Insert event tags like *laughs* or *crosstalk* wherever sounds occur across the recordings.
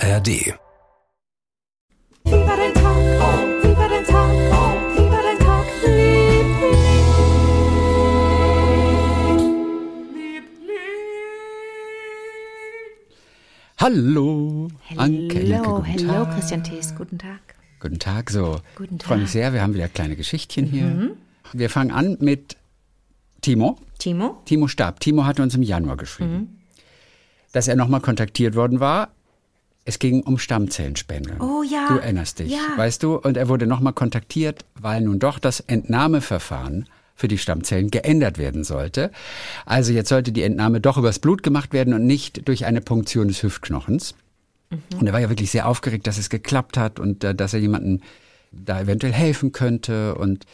ARD. Wie war dein Tag? Wie war dein Tag? Wie war dein Tag? Hallo, Anke, Hello, hello, Tag. Christian Thees, guten Tag. Guten Tag, so. Guten Ich freue mich Tag. sehr, wir haben wieder kleine Geschichtchen Mhm. hier. Wir fangen an mit Timo. Timo? Timo starb. Timo hatte uns im Januar geschrieben, Mhm. dass er nochmal kontaktiert worden war. Es ging um Stammzellenspende. Oh ja. Du erinnerst dich, Ja. weißt du? Und er wurde nochmal kontaktiert, weil nun doch das Entnahmeverfahren für die Stammzellen geändert werden sollte. Also jetzt sollte die Entnahme doch übers Blut gemacht werden und nicht durch eine Punktion des Hüftknochens. Und er war ja wirklich sehr aufgeregt, dass es geklappt hat und äh, dass er jemanden da eventuell helfen könnte. Und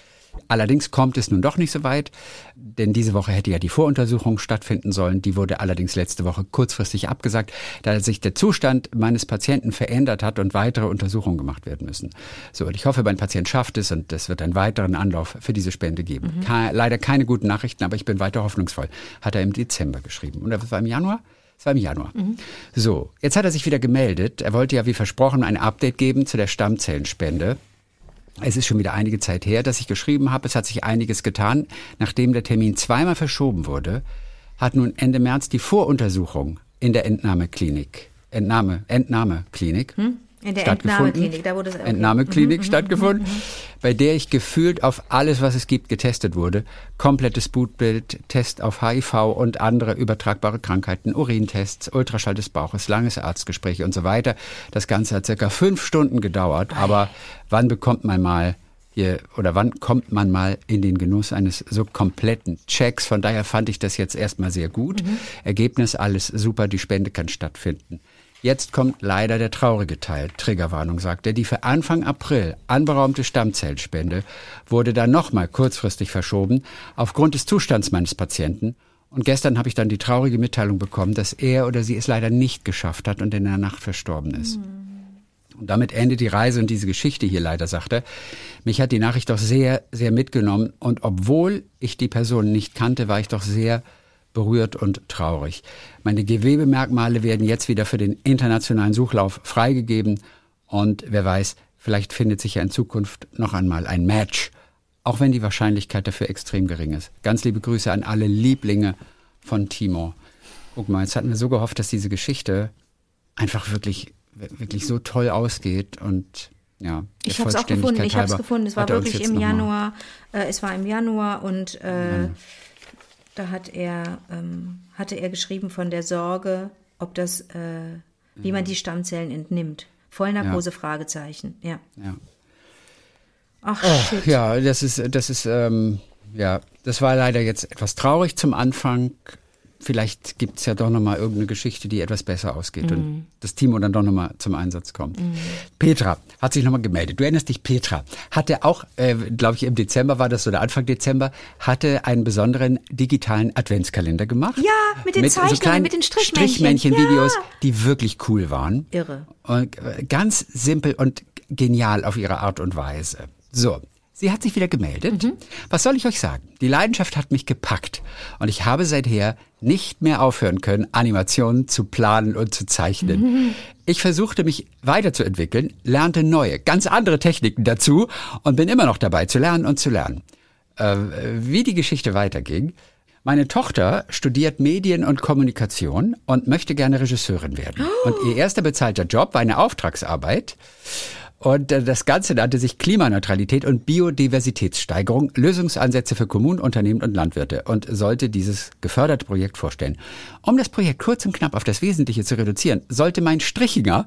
allerdings kommt es nun doch nicht so weit, denn diese Woche hätte ja die Voruntersuchung stattfinden sollen. Die wurde allerdings letzte Woche kurzfristig abgesagt, da sich der Zustand meines Patienten verändert hat und weitere Untersuchungen gemacht werden müssen. So, und ich hoffe, mein Patient schafft es und es wird einen weiteren Anlauf für diese Spende geben. Ke leider keine guten Nachrichten, aber ich bin weiter hoffnungsvoll. Hat er im Dezember geschrieben. Und das war im Januar? Es war im Januar. So, jetzt hat er sich wieder gemeldet. Er wollte ja wie versprochen ein Update geben zu der Stammzellenspende. Es ist schon wieder einige Zeit her, dass ich geschrieben habe. Es hat sich einiges getan. Nachdem der Termin zweimal verschoben wurde, hat nun Ende März die Voruntersuchung in der Entnahmeklinik, Entnahme, Entnahmeklinik In der. Entnahmeklinik, da wurde es- okay. Entnahmeklinik stattgefunden, bei der ich gefühlt auf alles, was es gibt, getestet wurde. Komplettes Blutbild, Test auf HIV und andere übertragbare Krankheiten, Urintests, Ultraschall des Bauches, langes Arztgespräch und so weiter. Das Ganze hat circa fünf Stunden gedauert, aber wann bekommt man mal hier, oder wann kommt man mal in den Genuss eines so kompletten Checks? Von daher fand ich das jetzt erstmal sehr gut. Ergebnis alles super, die Spende kann stattfinden. Jetzt kommt leider der traurige Teil. Triggerwarnung, sagt er. Die für Anfang April anberaumte Stammzellspende wurde dann nochmal kurzfristig verschoben aufgrund des Zustands meines Patienten. Und gestern habe ich dann die traurige Mitteilung bekommen, dass er oder sie es leider nicht geschafft hat und in der Nacht verstorben ist. Und damit endet die Reise und diese Geschichte hier leider, sagt er. Mich hat die Nachricht doch sehr, sehr mitgenommen. Und obwohl ich die Person nicht kannte, war ich doch sehr berührt und traurig. Meine Gewebemerkmale werden jetzt wieder für den internationalen Suchlauf freigegeben. Und wer weiß, vielleicht findet sich ja in Zukunft noch einmal ein Match. Auch wenn die Wahrscheinlichkeit dafür extrem gering ist. Ganz liebe Grüße an alle Lieblinge von Timo. Guck mal, jetzt hatten wir so gehofft, dass diese Geschichte einfach wirklich, wirklich so toll ausgeht und ja. Ich habe es auch gefunden. Ich habe es gefunden. Es war wirklich im Januar. Äh, es war im Januar und äh, da hat er ähm, hatte er geschrieben von der Sorge, ob das, äh, wie man die Stammzellen entnimmt. Vollnarkose Fragezeichen. Ja. Ja. Ach shit. Ja, das ist, das ist, ähm, ja, das war leider jetzt etwas traurig zum Anfang. Vielleicht gibt's ja doch nochmal irgendeine Geschichte, die etwas besser ausgeht und das Timo dann doch nochmal zum Einsatz kommt. Petra hat sich nochmal gemeldet. Du erinnerst dich, Petra hatte auch, äh, glaube ich, im Dezember war das oder Anfang Dezember, hatte einen besonderen digitalen Adventskalender gemacht. Ja, mit den Zeichnungen, kleinen mit den Strichmännchen. Strichmännchen-Videos, Ja. die wirklich cool waren. Irre. Und äh, ganz simpel und genial auf ihre Art und Weise. So, sie hat sich wieder gemeldet. Mhm. Was soll ich euch sagen? Die Leidenschaft hat mich gepackt und ich habe seither nicht mehr aufhören können, Animationen zu planen und zu zeichnen. Mhm. Ich versuchte mich weiterzuentwickeln, lernte neue, ganz andere Techniken dazu und bin immer noch dabei zu lernen und zu lernen. Äh, wie die Geschichte weiterging. Meine Tochter studiert Medien und Kommunikation und möchte gerne Regisseurin werden. Und ihr erster bezahlter Job war eine Auftragsarbeit. Und äh, das Ganze nannte sich Klimaneutralität und Biodiversitätssteigerung, Lösungsansätze für Kommunen, Unternehmen und Landwirte und sollte dieses geförderte Projekt vorstellen. Um das Projekt kurz und knapp auf das Wesentliche zu reduzieren, sollte mein Strichinger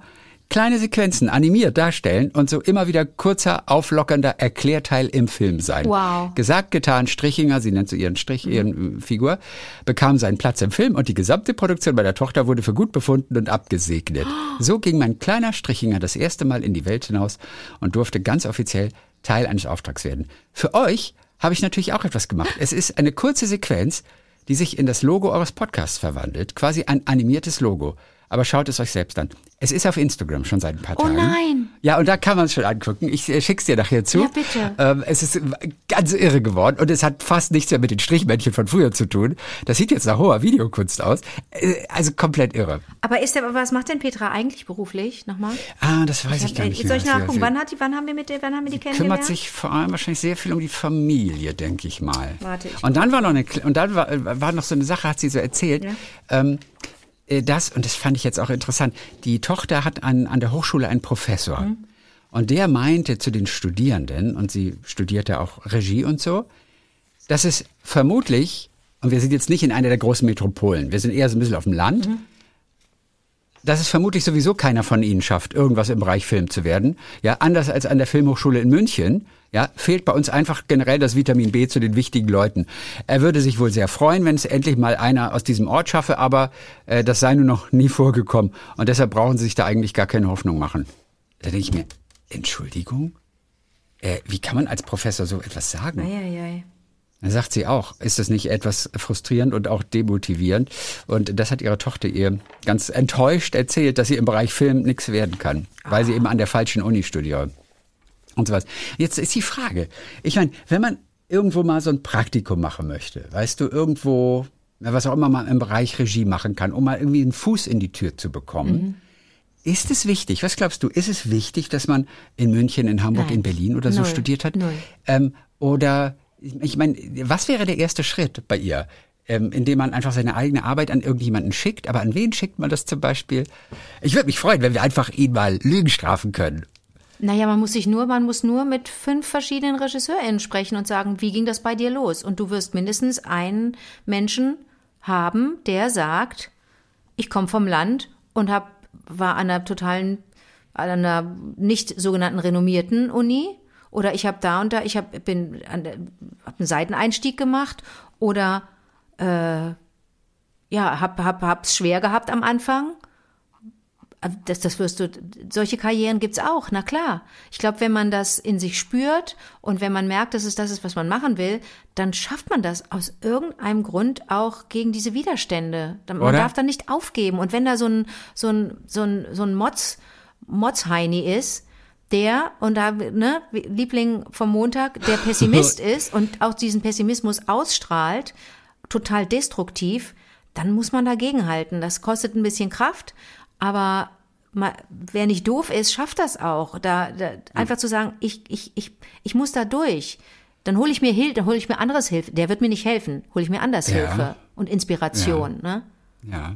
kleine Sequenzen animiert darstellen und so immer wieder kurzer, auflockernder Erklärteil im Film sein. Wow. Gesagt, getan, Strichinger, sie nennt so ihren Strich, ihren äh, Figur, bekam seinen Platz im Film und die gesamte Produktion meiner Tochter wurde für gut befunden und abgesegnet. *gasps* So ging mein kleiner Strichinger das erste Mal in die Welt hinaus und durfte ganz offiziell Teil eines Auftrags werden. Für euch habe ich natürlich auch etwas gemacht. Es ist eine kurze Sequenz, die sich in das Logo eures Podcasts verwandelt, quasi ein animiertes Logo. aber schaut es euch selbst an. Es ist auf Instagram schon seit ein paar Oh Tagen. nein. Ja, und da kann man es schon angucken. Ich äh, schick's dir nachher zu. Ja, bitte. Ähm, es ist ganz irre geworden und es hat fast nichts mehr mit den Strichmännchen von früher zu tun. Das sieht jetzt nach hoher Videokunst aus. Äh, Also komplett irre. Aber ist der, was macht denn Petra eigentlich beruflich? Nochmal? Ah, das weiß ich gar nicht Soll ich nachgucken? Wann, hat die, wann haben wir mit der, wann haben wir die kümmert kennengelernt? sich vor allem wahrscheinlich sehr viel um die Familie, denke ich mal. Warte, ich- und dann war noch eine, und dann war, äh, war noch so eine Sache, hat sie so erzählt. Ja. Ähm, äh, das, und das fand ich jetzt auch interessant, die Tochter hat an, an der Hochschule einen Professor. Mhm. Und der meinte zu den Studierenden, und sie studierte auch Regie und so, dass es vermutlich, und wir sind jetzt nicht in einer der großen Metropolen, wir sind eher so ein bisschen auf dem Land, Mhm. dass es vermutlich sowieso keiner von ihnen schafft, irgendwas im Bereich Film zu werden. Ja, anders als an der Filmhochschule in München, ja, fehlt bei uns einfach generell das Vitamin B zu den wichtigen Leuten. Er würde sich wohl sehr freuen, wenn es endlich mal einer aus diesem Ort schaffe, aber äh, das sei nur noch *laughs* nie vorgekommen. Und deshalb brauchen sie sich da eigentlich gar keine Hoffnung machen. Da denke ich mir, Entschuldigung? Äh, wie kann man als Professor so etwas sagen? Eieiei. Dann sagt sie auch, ist das nicht etwas frustrierend und auch demotivierend? Und das hat ihre Tochter ihr ganz enttäuscht erzählt, dass sie im Bereich Film nichts werden kann, weil sie eben an der falschen Uni studiert. Und sowas. Jetzt ist die Frage, ich meine, wenn man irgendwo mal so ein Praktikum machen möchte, weißt du, irgendwo, was auch immer man im Bereich Regie machen kann, um mal irgendwie einen Fuß in die Tür zu bekommen, ist es wichtig, was glaubst du, ist es wichtig, dass man in München, in Hamburg, Nein. in Berlin oder so Null. studiert hat? Null. Ähm, oder, ich meine, was wäre der erste Schritt bei ihr? Ähm, indem man einfach seine eigene Arbeit an irgendjemanden schickt. Aber an wen schickt man das zum Beispiel? Ich würde mich freuen, wenn wir einfach ihn mal Lügen strafen können. Naja, man muss sich nur, man muss nur mit fünf verschiedenen RegisseurInnen sprechen und sagen, wie ging das bei dir los? Und du wirst mindestens einen Menschen haben, der sagt, ich komme vom Land und hab, war an einer totalen, an einer nicht sogenannten renommierten Uni. Oder ich habe da und da, ich hab, bin an hab einen Seiteneinstieg gemacht oder äh, ja, hab, hab, hab's schwer gehabt am Anfang das, das wirst du, solche Karrieren gibt's auch, na klar. Ich glaube, wenn man das in sich spürt und wenn man merkt, dass es das ist, was man machen will, dann schafft man das aus irgendeinem Grund auch gegen diese Widerstände. Man Oder? darf dann nicht aufgeben. Und wenn da so ein, so ein, so ein, so ein Motz, Motzheini ist, der, und da, ne, Liebling vom Montag, der *laughs* Pessimist ist und auch diesen Pessimismus ausstrahlt, total destruktiv, dann muss man dagegenhalten. Das kostet ein bisschen Kraft, aber ma- wer nicht doof ist, schafft das auch. Da, da einfach zu sagen, ich, ich, ich, ich muss da durch. Dann hole ich mir Hilfe, dann hole ich mir anderes Hilfe. Der wird mir nicht helfen. Hole ich mir anders Ja. Hilfe und Inspiration. Ne? Ja.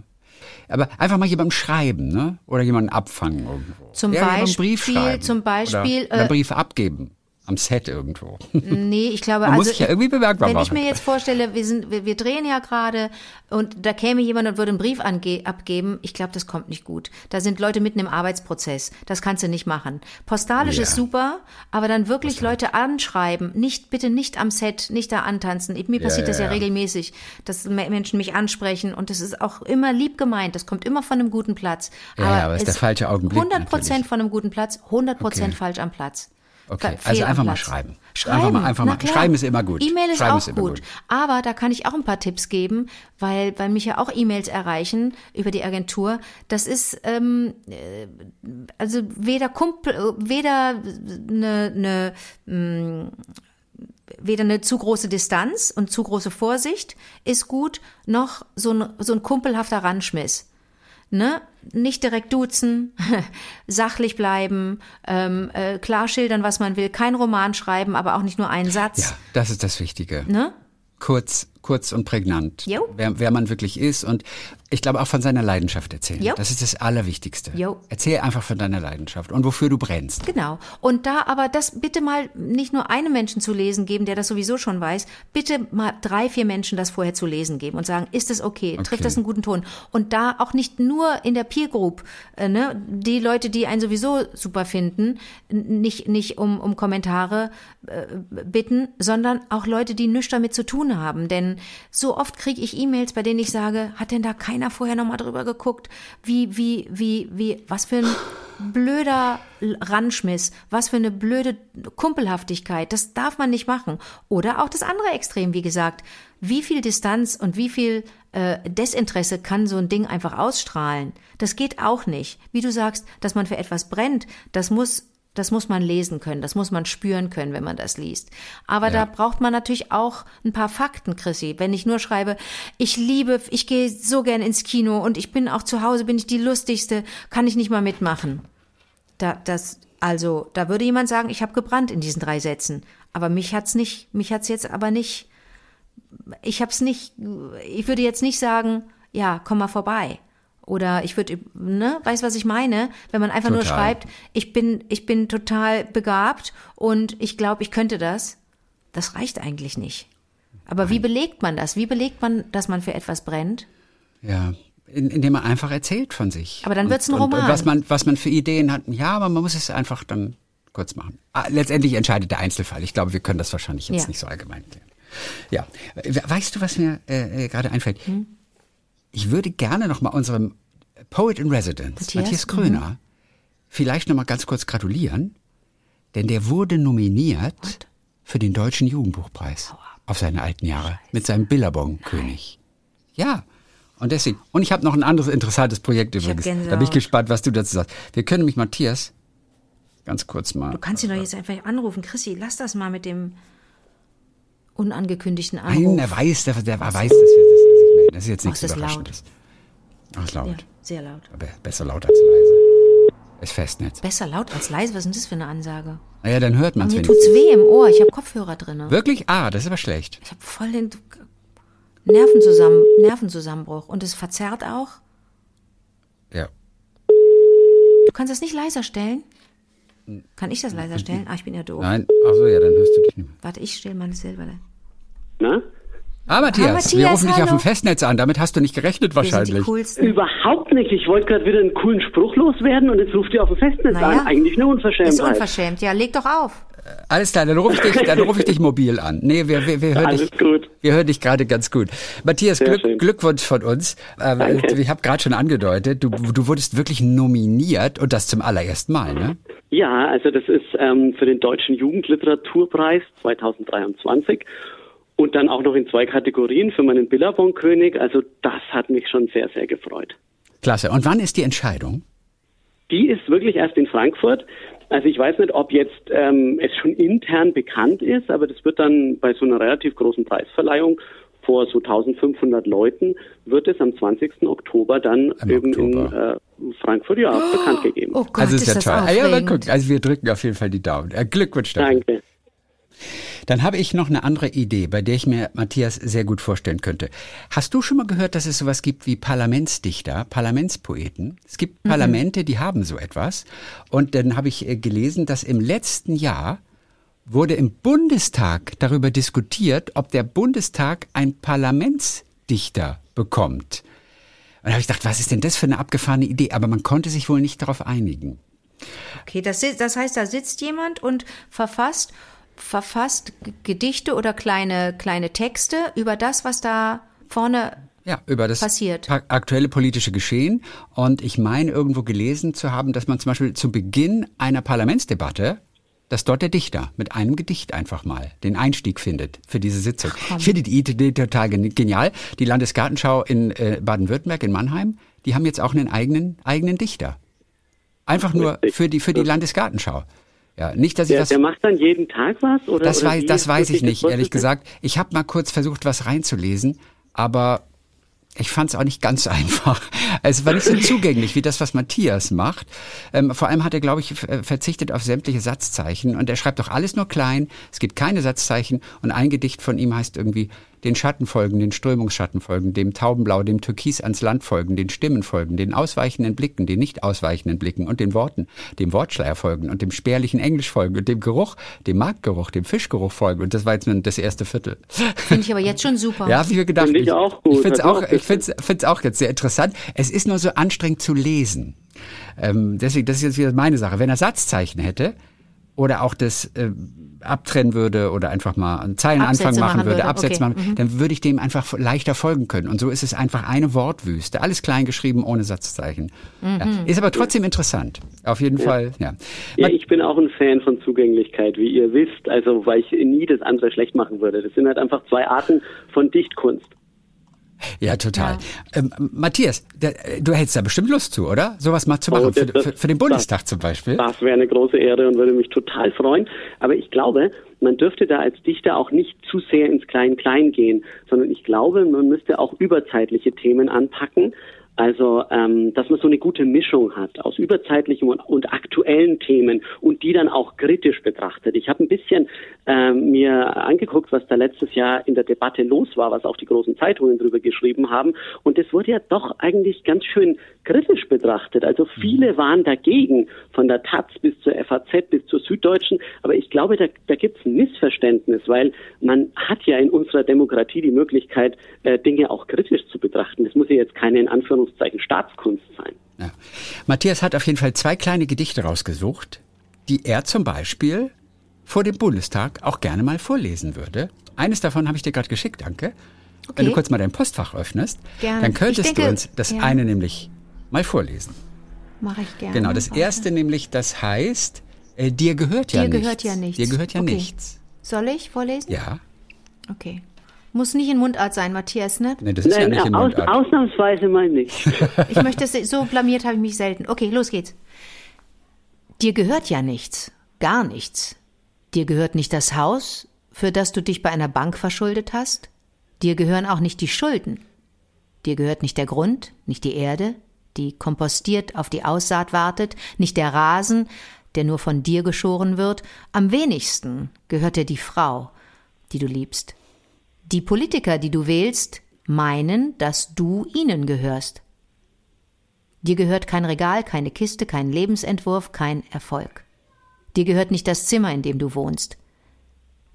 Aber einfach mal jemandem schreiben, ne? Oder jemanden abfangen irgendwo. Zum ja, Beispiel- Brief schreiben. zum Beispiel, Oder äh, Brief abgeben. Am Set irgendwo. Nee, ich glaube, *laughs* Man also muss sich ja irgendwie bemerkbar wenn machen. ich mir jetzt vorstelle, wir sind, wir, wir drehen ja gerade und da käme jemand und würde einen Brief ange abgeben, ich glaube, das kommt nicht gut. Da sind Leute mitten im Arbeitsprozess. Das kannst du nicht machen. Postalisch Ja. ist super, aber dann wirklich Leute anschreiben, nicht bitte nicht am Set, nicht da antanzen. Mir passiert ja, das ja, ja. regelmäßig, dass Me- Menschen mich ansprechen und das ist auch immer lieb gemeint. Das kommt immer von einem guten Platz. Ja, ja, aber ist der es- falsche Augenblick 100 Prozent von einem guten Platz, 100 Prozent Okay. falsch am Platz. Okay, also einfach mal schreiben. Schreiben, Einfach mal- einfach mal- klar. schreiben ist immer gut. E-Mail ist Schreiben auch ist immer gut. gut. Aber da kann ich auch ein paar Tipps geben, weil, weil mich ja auch E-Mails erreichen über die Agentur. Das ist ähm, äh, also weder Kumpel, weder eine, eine mh, weder eine zu große Distanz und zu große Vorsicht ist gut, noch so ein, so ein kumpelhafter Ranschmiss. Ne? Nicht direkt duzen, *laughs* sachlich bleiben, ähm, äh, klar schildern, was man will, kein Roman schreiben, aber auch nicht nur einen Satz. Ja, das ist das Wichtige. Ne? Kurz, kurz und prägnant. Jo. Wer, wer man wirklich ist und ich glaube auch von seiner Leidenschaft erzählen. Jo. Das ist das Allerwichtigste. Jo. Erzähl einfach von deiner Leidenschaft und wofür du brennst. Genau. Und da aber das bitte mal nicht nur einem Menschen zu lesen geben, der das sowieso schon weiß, bitte mal drei, vier Menschen das vorher zu lesen geben und sagen, ist es okay? Trifft Okay. das einen guten Ton? Und da auch nicht nur in der Peer Group, äh, ne, die Leute, die einen sowieso super finden, nicht, nicht um, um Kommentare äh, bitten, sondern auch Leute, die nichts damit zu tun haben. Denn so oft kriege ich E-Mails, bei denen ich sage, hat denn da keiner vorher nochmal drüber geguckt, wie, wie, wie, wie, was für ein blöder Ranschmiss, was für eine blöde Kumpelhaftigkeit. Das darf man nicht machen. Oder auch das andere Extrem, wie gesagt. Wie viel Distanz und wie viel äh, Desinteresse kann so ein Ding einfach ausstrahlen? Das geht auch nicht. Wie du sagst, dass man für etwas brennt, das muss das muss man lesen können, das muss man spüren können, wenn man das liest. Aber ja. da braucht man natürlich auch ein paar Fakten, Chrissy. Wenn ich nur schreibe, ich liebe, ich gehe so gern ins Kino und ich bin auch zu Hause, bin ich die lustigste, kann ich nicht mal mitmachen. Da, das, also, da würde jemand sagen, ich habe gebrannt in diesen drei Sätzen. Aber mich hat's nicht, mich hat's jetzt aber nicht, ich hab's nicht, ich würde jetzt nicht sagen, ja, komm mal vorbei. Oder ich würde, ne, weißt was ich meine? Wenn man einfach total. nur schreibt, ich bin, ich bin total begabt und ich glaube, ich könnte das, das reicht eigentlich nicht. Aber wie belegt man das? Wie belegt man, dass man für etwas brennt? Ja, indem man einfach erzählt von sich. Aber dann wird es ein Roman. Und, und was man, was man für Ideen hat. Ja, aber man muss es einfach dann kurz machen. Ah, letztendlich entscheidet der Einzelfall. Ich glaube, wir können das wahrscheinlich jetzt ja. nicht so allgemein klären. Ja, weißt du, was mir äh, äh gerade einfällt? Hm? Ich würde gerne noch mal unserem Poet in Residence, Matthias, Matthias Kröner, mhm. vielleicht noch mal ganz kurz gratulieren, denn der wurde nominiert What? für den Deutschen Jugendbuchpreis auf seine alten Jahre Scheiße. mit seinem Billabong-König. Ja, und deswegen. Und ich habe noch ein anderes interessantes Projekt übrigens. Da bin ich gespannt, was du dazu sagst. Wir können mich Matthias ganz kurz mal. Du kannst ihn doch jetzt einfach anrufen. Chrissy, lass das mal mit dem unangekündigten Anruf. Nein, er weiß, der, der weiß, dass wir das ist jetzt nichts oh, Überraschendes. Ach, ist laut. Ja, sehr laut. Aber besser laut als leise. Ist Festnetz. Besser laut als leise? Was ist denn das für eine Ansage? Naja, dann hört man es. Mir tut's weh im Ohr. Ich habe Kopfhörer drin. Wirklich? Ah, das ist aber schlecht. Ich habe voll den Nervenzusammen Nervenzusammenbruch. Und es verzerrt auch. Ja. Du kannst das nicht leiser stellen? Kann ich das leiser stellen? Ah, ich bin ja doof. Nein, ach so, ja, dann hörst du dich nicht mehr. Warte, ich stelle mal selber. Na? Ah, Matthias, ah, Matthias wir rufen hallo. dich auf dem Festnetz an. Damit hast du nicht gerechnet wahrscheinlich. Überhaupt nicht. Ich wollte gerade wieder einen coolen Spruch loswerden und jetzt ruft ihr auf dem Festnetz naja. an. Eigentlich eine Unverschämtheit. Ist unverschämt. Ja, leg doch auf. Alles klar, dann rufe ich dich, dann rufe ich dich *laughs* mobil an. Nee, wir, wir, wir hören Alles dich, gut. wir hören dich gerade ganz gut. Matthias, Glück, Glückwunsch von uns. Ähm, ich habe gerade schon angedeutet, du, du wurdest wirklich nominiert und das zum allerersten Mal, ne? Ja, also das ist ähm, für den Deutschen Jugendliteraturpreis 2023 und dann auch noch in zwei Kategorien für meinen Billabong-König. Also das hat mich schon sehr, sehr gefreut. Klasse. Und wann ist die Entscheidung? Die ist wirklich erst in Frankfurt. Also ich weiß nicht, ob jetzt ähm, es schon intern bekannt ist, aber das wird dann bei so einer relativ großen Preisverleihung vor so 1500 Leuten wird es am 20. Oktober dann Im eben Oktober. in äh, Frankfurt ja oh, bekannt gegeben. Oh Gott, also ist, ist ja toll. Ja, guck, also wir drücken auf jeden Fall die Daumen. Äh, Glückwunsch dafür. Danke. Dann habe ich noch eine andere Idee, bei der ich mir Matthias sehr gut vorstellen könnte. Hast du schon mal gehört, dass es sowas gibt wie Parlamentsdichter, Parlamentspoeten? Es gibt mhm. Parlamente, die haben so etwas. Und dann habe ich äh, gelesen, dass im letzten Jahr wurde im Bundestag darüber diskutiert, ob der Bundestag ein Parlamentsdichter bekommt. Und da habe ich gedacht, was ist denn das für eine abgefahrene Idee? Aber man konnte sich wohl nicht darauf einigen. Okay, das, das heißt, da sitzt jemand und verfasst verfasst Gedichte oder kleine, kleine Texte über das, was da vorne ja, über das passiert. aktuelle politische Geschehen. Und ich meine irgendwo gelesen zu haben, dass man zum Beispiel zu Beginn einer Parlamentsdebatte dass dort der Dichter mit einem Gedicht einfach mal den Einstieg findet für diese Sitzung. Ach, ich finde die Idee total genial. Die Landesgartenschau in äh, Baden-Württemberg, in Mannheim, die haben jetzt auch einen eigenen, eigenen Dichter. Einfach nur für die, für die Landesgartenschau. Ja, nicht, dass ich der, das. Der macht dann jeden Tag was? Oder, das oder weiß, das weiß ich nicht, ehrlich gesagt. Ich habe mal kurz versucht, was reinzulesen, aber ich fand es auch nicht ganz *laughs* einfach. Es war nicht so *laughs* zugänglich wie das, was Matthias macht. Ähm, vor allem hat er, glaube ich, verzichtet auf sämtliche Satzzeichen und er schreibt doch alles nur klein. Es gibt keine Satzzeichen und ein Gedicht von ihm heißt irgendwie den Schatten folgen, den Strömungsschatten folgen, dem Taubenblau, dem Türkis ans Land folgen, den Stimmen folgen, den ausweichenden Blicken, den nicht ausweichenden Blicken und den Worten, dem Wortschleier folgen und dem spärlichen Englisch folgen und dem Geruch, dem Marktgeruch, dem Fischgeruch folgen. Und das war jetzt nur das erste Viertel. Finde ich aber jetzt schon super. Ja, wie wir gedacht. Finde ich auch gut. Ich finde es auch, ich find's, find's auch jetzt sehr interessant. Es ist nur so anstrengend zu lesen. Ähm, deswegen, das ist jetzt wieder meine Sache. Wenn er Satzzeichen hätte, oder auch das äh, abtrennen würde oder einfach mal einen Zeilenanfang Absätze machen machen würde, würde, Absätze okay. machen, dann würde ich dem einfach leichter folgen können. Und so ist es einfach eine Wortwüste. Alles klein geschrieben, ohne Satzzeichen. Ja. Ist aber trotzdem interessant. Auf jeden Fall, ja. Ja, ich bin auch ein Fan von Zugänglichkeit, wie ihr wisst, also weil ich nie das andere schlecht machen würde. Das sind halt einfach zwei Arten von Dichtkunst. Ja, total. Ähm, Matthias, der, du hättest da bestimmt Lust zu, oder? Sowas mal zu Oh, machen, für, das- für, für den Bundestag zum Beispiel. Das wäre eine große Ehre und würde mich total freuen. Aber ich glaube, man dürfte da als Dichter auch nicht zu sehr ins Klein-Klein gehen, sondern ich glaube, man müsste auch überzeitliche Themen anpacken. Also, ähm, dass man so eine gute Mischung hat aus überzeitlichen und, und aktuellen Themen und die dann auch kritisch betrachtet. Ich habe ein bisschen ähm, mir angeguckt, was da letztes Jahr in der Debatte los war, was auch die großen Zeitungen drüber geschrieben haben. Und es wurde ja doch eigentlich ganz schön kritisch betrachtet. Also viele waren dagegen, von der Taz bis zur FAZ bis zur Süddeutschen. Aber ich glaube, da, da gibt es ein Missverständnis, weil man hat ja in unserer Demokratie die Möglichkeit, äh, Dinge auch kritisch zu betrachten. Das muss ja jetzt keine in Anführungszeichen Staatskunst sein. Ja. Matthias hat auf jeden Fall zwei kleine Gedichte rausgesucht, die er zum Beispiel vor dem Bundestag auch gerne mal vorlesen würde. Eines davon habe ich dir gerade geschickt, danke. Wenn du Okay. kurz mal dein Postfach öffnest, Gerne. dann könntest denke, du uns das ja. eine nämlich mal vorlesen. Mache ich gerne. Genau, das Warte. erste nämlich, das heißt, äh, dir gehört ja Dir nichts. gehört ja nichts. Dir gehört ja Okay. nichts. Soll ich vorlesen? Ja, Okay. Muss nicht in Mundart sein, Matthias, ne? nee, das ist ja Nein, nicht in aus, Mundart. ausnahmsweise mal nicht. *laughs* Ich möchte so blamiert habe ich mich selten. Okay, los geht's. Dir gehört ja nichts. Gar nichts. Dir gehört nicht das Haus, für das du dich bei einer Bank verschuldet hast. Dir gehören auch nicht die Schulden. Dir gehört nicht der Grund, nicht die Erde, die kompostiert auf die Aussaat wartet, nicht der Rasen, der nur von dir geschoren wird. Am wenigsten gehört dir die Frau, die du liebst. Die Politiker, die du wählst, meinen, dass du ihnen gehörst. Dir gehört kein Regal, keine Kiste, kein Lebensentwurf, kein Erfolg. Dir gehört nicht das Zimmer, in dem du wohnst.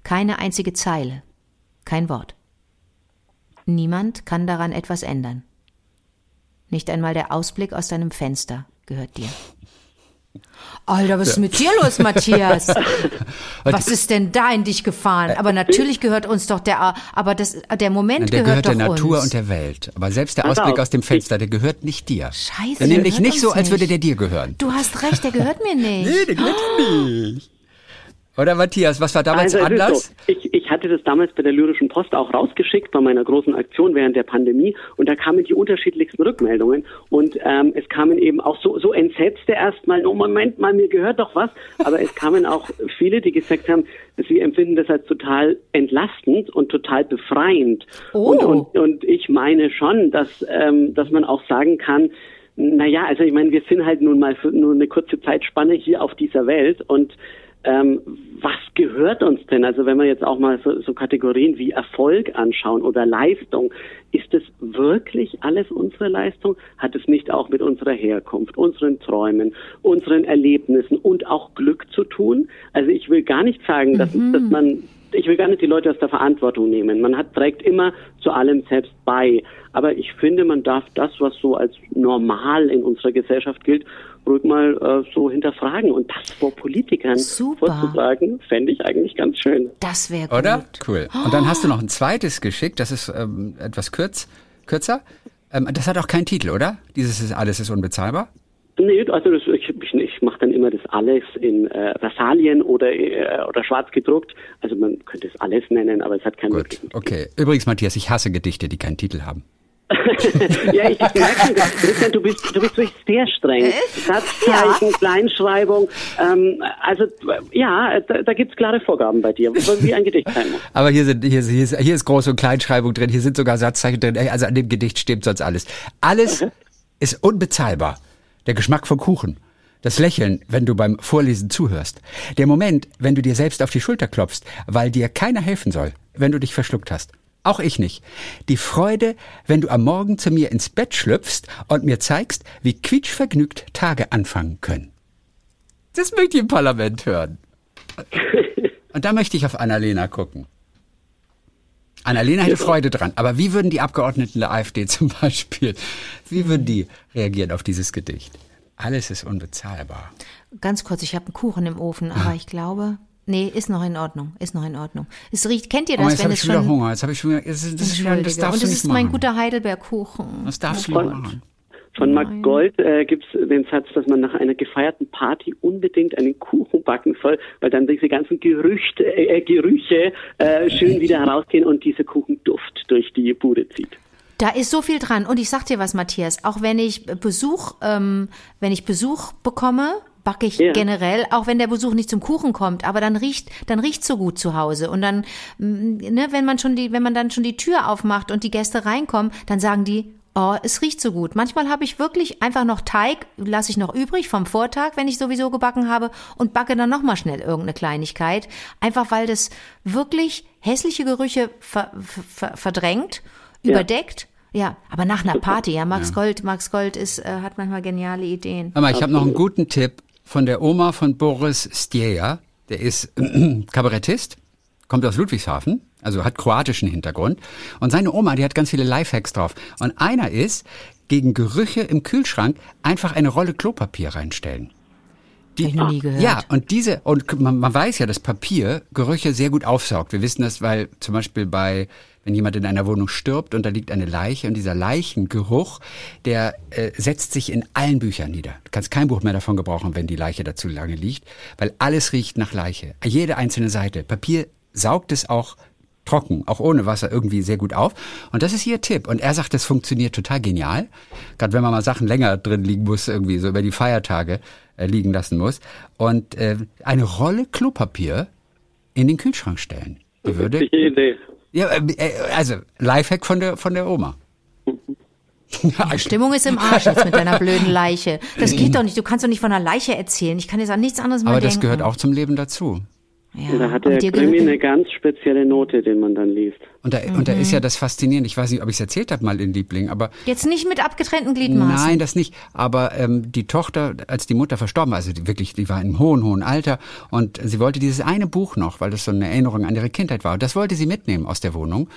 Keine einzige Zeile, kein Wort. Niemand kann daran etwas ändern. Nicht einmal der Ausblick aus deinem Fenster gehört dir. Alter, was ist mit dir los, Matthias? *laughs* Was ist denn da in dich gefahren? Aber natürlich gehört uns doch der, aber das, der Moment der gehört, gehört der doch Natur uns. und der Welt. Aber selbst der Ausblick aus dem Fenster, der gehört nicht dir. Scheiße, Der nämlich nicht so, als würde der dir gehören. Du hast recht, der gehört mir *laughs* nicht. der gehört dir nicht. Oder Matthias, was war damals Also Anlass? so, ich, ich hatte das damals bei der Lyrischen Post auch rausgeschickt bei meiner großen Aktion während der Pandemie und da kamen die unterschiedlichsten Rückmeldungen und ähm, es kamen eben auch so, so Entsetzte erstmal, oh Moment mal, mir gehört doch was, aber es kamen auch viele, die gesagt haben, sie empfinden das als total entlastend und total befreiend. Oh. Und, und, und ich meine schon, dass, ähm, dass man auch sagen kann, naja, also ich meine, wir sind halt nun mal für nur eine kurze Zeitspanne hier auf dieser Welt und ähm, was gehört uns denn? Also wenn wir jetzt auch mal so, so Kategorien wie Erfolg anschauen oder Leistung, ist es wirklich alles unsere Leistung? Hat es nicht auch mit unserer Herkunft, unseren Träumen, unseren Erlebnissen und auch Glück zu tun? Also ich will gar nicht sagen, dass, dass man ich will gar nicht die Leute aus der Verantwortung nehmen. Man hat, trägt immer zu allem selbst bei. Aber ich finde, man darf das, was so als normal in unserer Gesellschaft gilt, ruhig mal äh, so hinterfragen. Und das vor Politikern Super. vorzutragen, fände ich eigentlich ganz schön. Das wäre gut. Oder? Cool. Und dann hast du noch ein zweites geschickt, das ist ähm, etwas kürz, kürzer. Ähm, das hat auch keinen Titel, oder? Dieses ist alles ist unbezahlbar. Nee, also das, ich, ich, ich mache dann immer das alles in äh, Versalien oder, äh, oder schwarz gedruckt. Also man könnte es alles nennen, aber es hat keinen Gut. Okay. Übrigens, Matthias, ich hasse Gedichte, die keinen Titel haben. *laughs* ja, ich merke schon, Christian, du bist, du bist wirklich sehr streng. Satzzeichen, Kleinschreibung, ähm, also ja, da, da gibt's klare Vorgaben bei dir, wie ein Gedicht sein muss. Aber hier sind hier, ist- hier, ist, hier ist Groß- und Kleinschreibung drin, hier sind sogar Satzzeichen drin. Also an dem Gedicht stimmt sonst alles. Alles ist unbezahlbar. Der Geschmack von Kuchen. Das Lächeln, wenn du beim Vorlesen zuhörst. Der Moment, wenn du dir selbst auf die Schulter klopfst, weil dir keiner helfen soll, wenn du dich verschluckt hast. Auch ich nicht. Die Freude, wenn du am Morgen zu mir ins Bett schlüpfst und mir zeigst, wie quietschvergnügt Tage anfangen können. Das möchte ich im Parlament hören. *laughs* Und da möchte ich auf Annalena gucken. Annalena hätte Freude dran. Aber wie würden die Abgeordneten der AfD zum Beispiel, wie würden die reagieren auf dieses Gedicht? Alles ist unbezahlbar. Ganz kurz, ich habe einen Kuchen im Ofen, aber ich glaube, nee, ist noch in Ordnung, ist noch in Ordnung. Es riecht, kennt ihr Oh, das, jetzt wenn habe es ich schon wieder Hunger. Jetzt habe ich schon wieder, das, ist- das, ist das darfst Und nicht ist mein machen. guter Heidelbeerkuchen. Das darfst du nicht Von- machen. Von Mark Gold äh, gibt es den Satz, dass man nach einer gefeierten Party unbedingt einen Kuchen backen soll, weil dann diese ganzen Gerüchte, äh, Gerüche äh, schön wieder herausgehen und dieser Kuchenduft durch die Bude zieht. Da ist so viel dran. Und ich sag dir was, Matthias, auch wenn ich Besuch, ähm, wenn ich Besuch bekomme, backe ich Ja. generell, auch wenn der Besuch nicht zum Kuchen kommt, aber dann riecht, dann riecht so gut zu Hause. Und dann, mm, ne, wenn man schon die, wenn man dann schon die Tür aufmacht und die Gäste reinkommen, dann sagen die, oh, es riecht so gut. Manchmal habe ich wirklich einfach noch Teig, lasse ich noch übrig vom Vortag, wenn ich sowieso gebacken habe und backe dann noch mal schnell irgendeine Kleinigkeit, einfach weil das wirklich hässliche Gerüche ver, ver, verdrängt, Ja. überdeckt. Ja, aber nach einer Party, ja, Max Gold, Max Gold ist, äh, hat manchmal geniale Ideen. Mal, ich habe noch einen guten Tipp von der Oma von Boris Stieja. Der ist *clears throat* Kabarettist, kommt aus Ludwigshafen, also hat kroatischen Hintergrund. Und seine Oma, die hat ganz viele Lifehacks drauf. Und einer ist, gegen Gerüche im Kühlschrank einfach eine Rolle Klopapier reinstellen. Die, ich noch nie gehört. Ja, und diese, und man, man weiß ja, dass Papier Gerüche sehr gut aufsaugt. Wir wissen das, weil zum Beispiel bei, wenn jemand in einer Wohnung stirbt und da liegt eine Leiche und dieser Leichengeruch, der äh, setzt sich in allen Büchern nieder. Du kannst kein Buch mehr davon gebrauchen, wenn die Leiche da zu lange liegt, weil alles riecht nach Leiche. Jede einzelne Seite. Papier saugt es auch trocken, auch ohne Wasser irgendwie sehr gut auf. Und das ist ihr Tipp. Und er sagt, das funktioniert total genial. Gerade wenn man mal Sachen länger drin liegen muss, irgendwie so über die Feiertage äh, liegen lassen muss. Und äh, eine Rolle Klopapier in den Kühlschrank stellen. Die würde, Die Idee. ja, äh, äh, also Lifehack von der von der Oma. Stimmung ist im Arsch jetzt mit deiner blöden Leiche. Das geht doch nicht. Du kannst doch nicht von einer Leiche erzählen. Ich kann jetzt an nichts anderes mehr Aber denken. das gehört auch zum Leben dazu. Ja, Da hat der Krimi gehört- eine ganz spezielle Note, den man dann liest. Und da, und da Mhm. ist ja das Faszinierende. Ich weiß nicht, ob ich es erzählt habe mal in Liebling, aber Jetzt nicht mit abgetrennten Gliedmaßen. Nein, das nicht. Aber ähm, die Tochter, als die Mutter verstorben war, also die wirklich, die war im hohen, hohen Alter und sie wollte dieses eine Buch noch, weil das so eine Erinnerung an ihre Kindheit war. Und das wollte sie mitnehmen aus der Wohnung.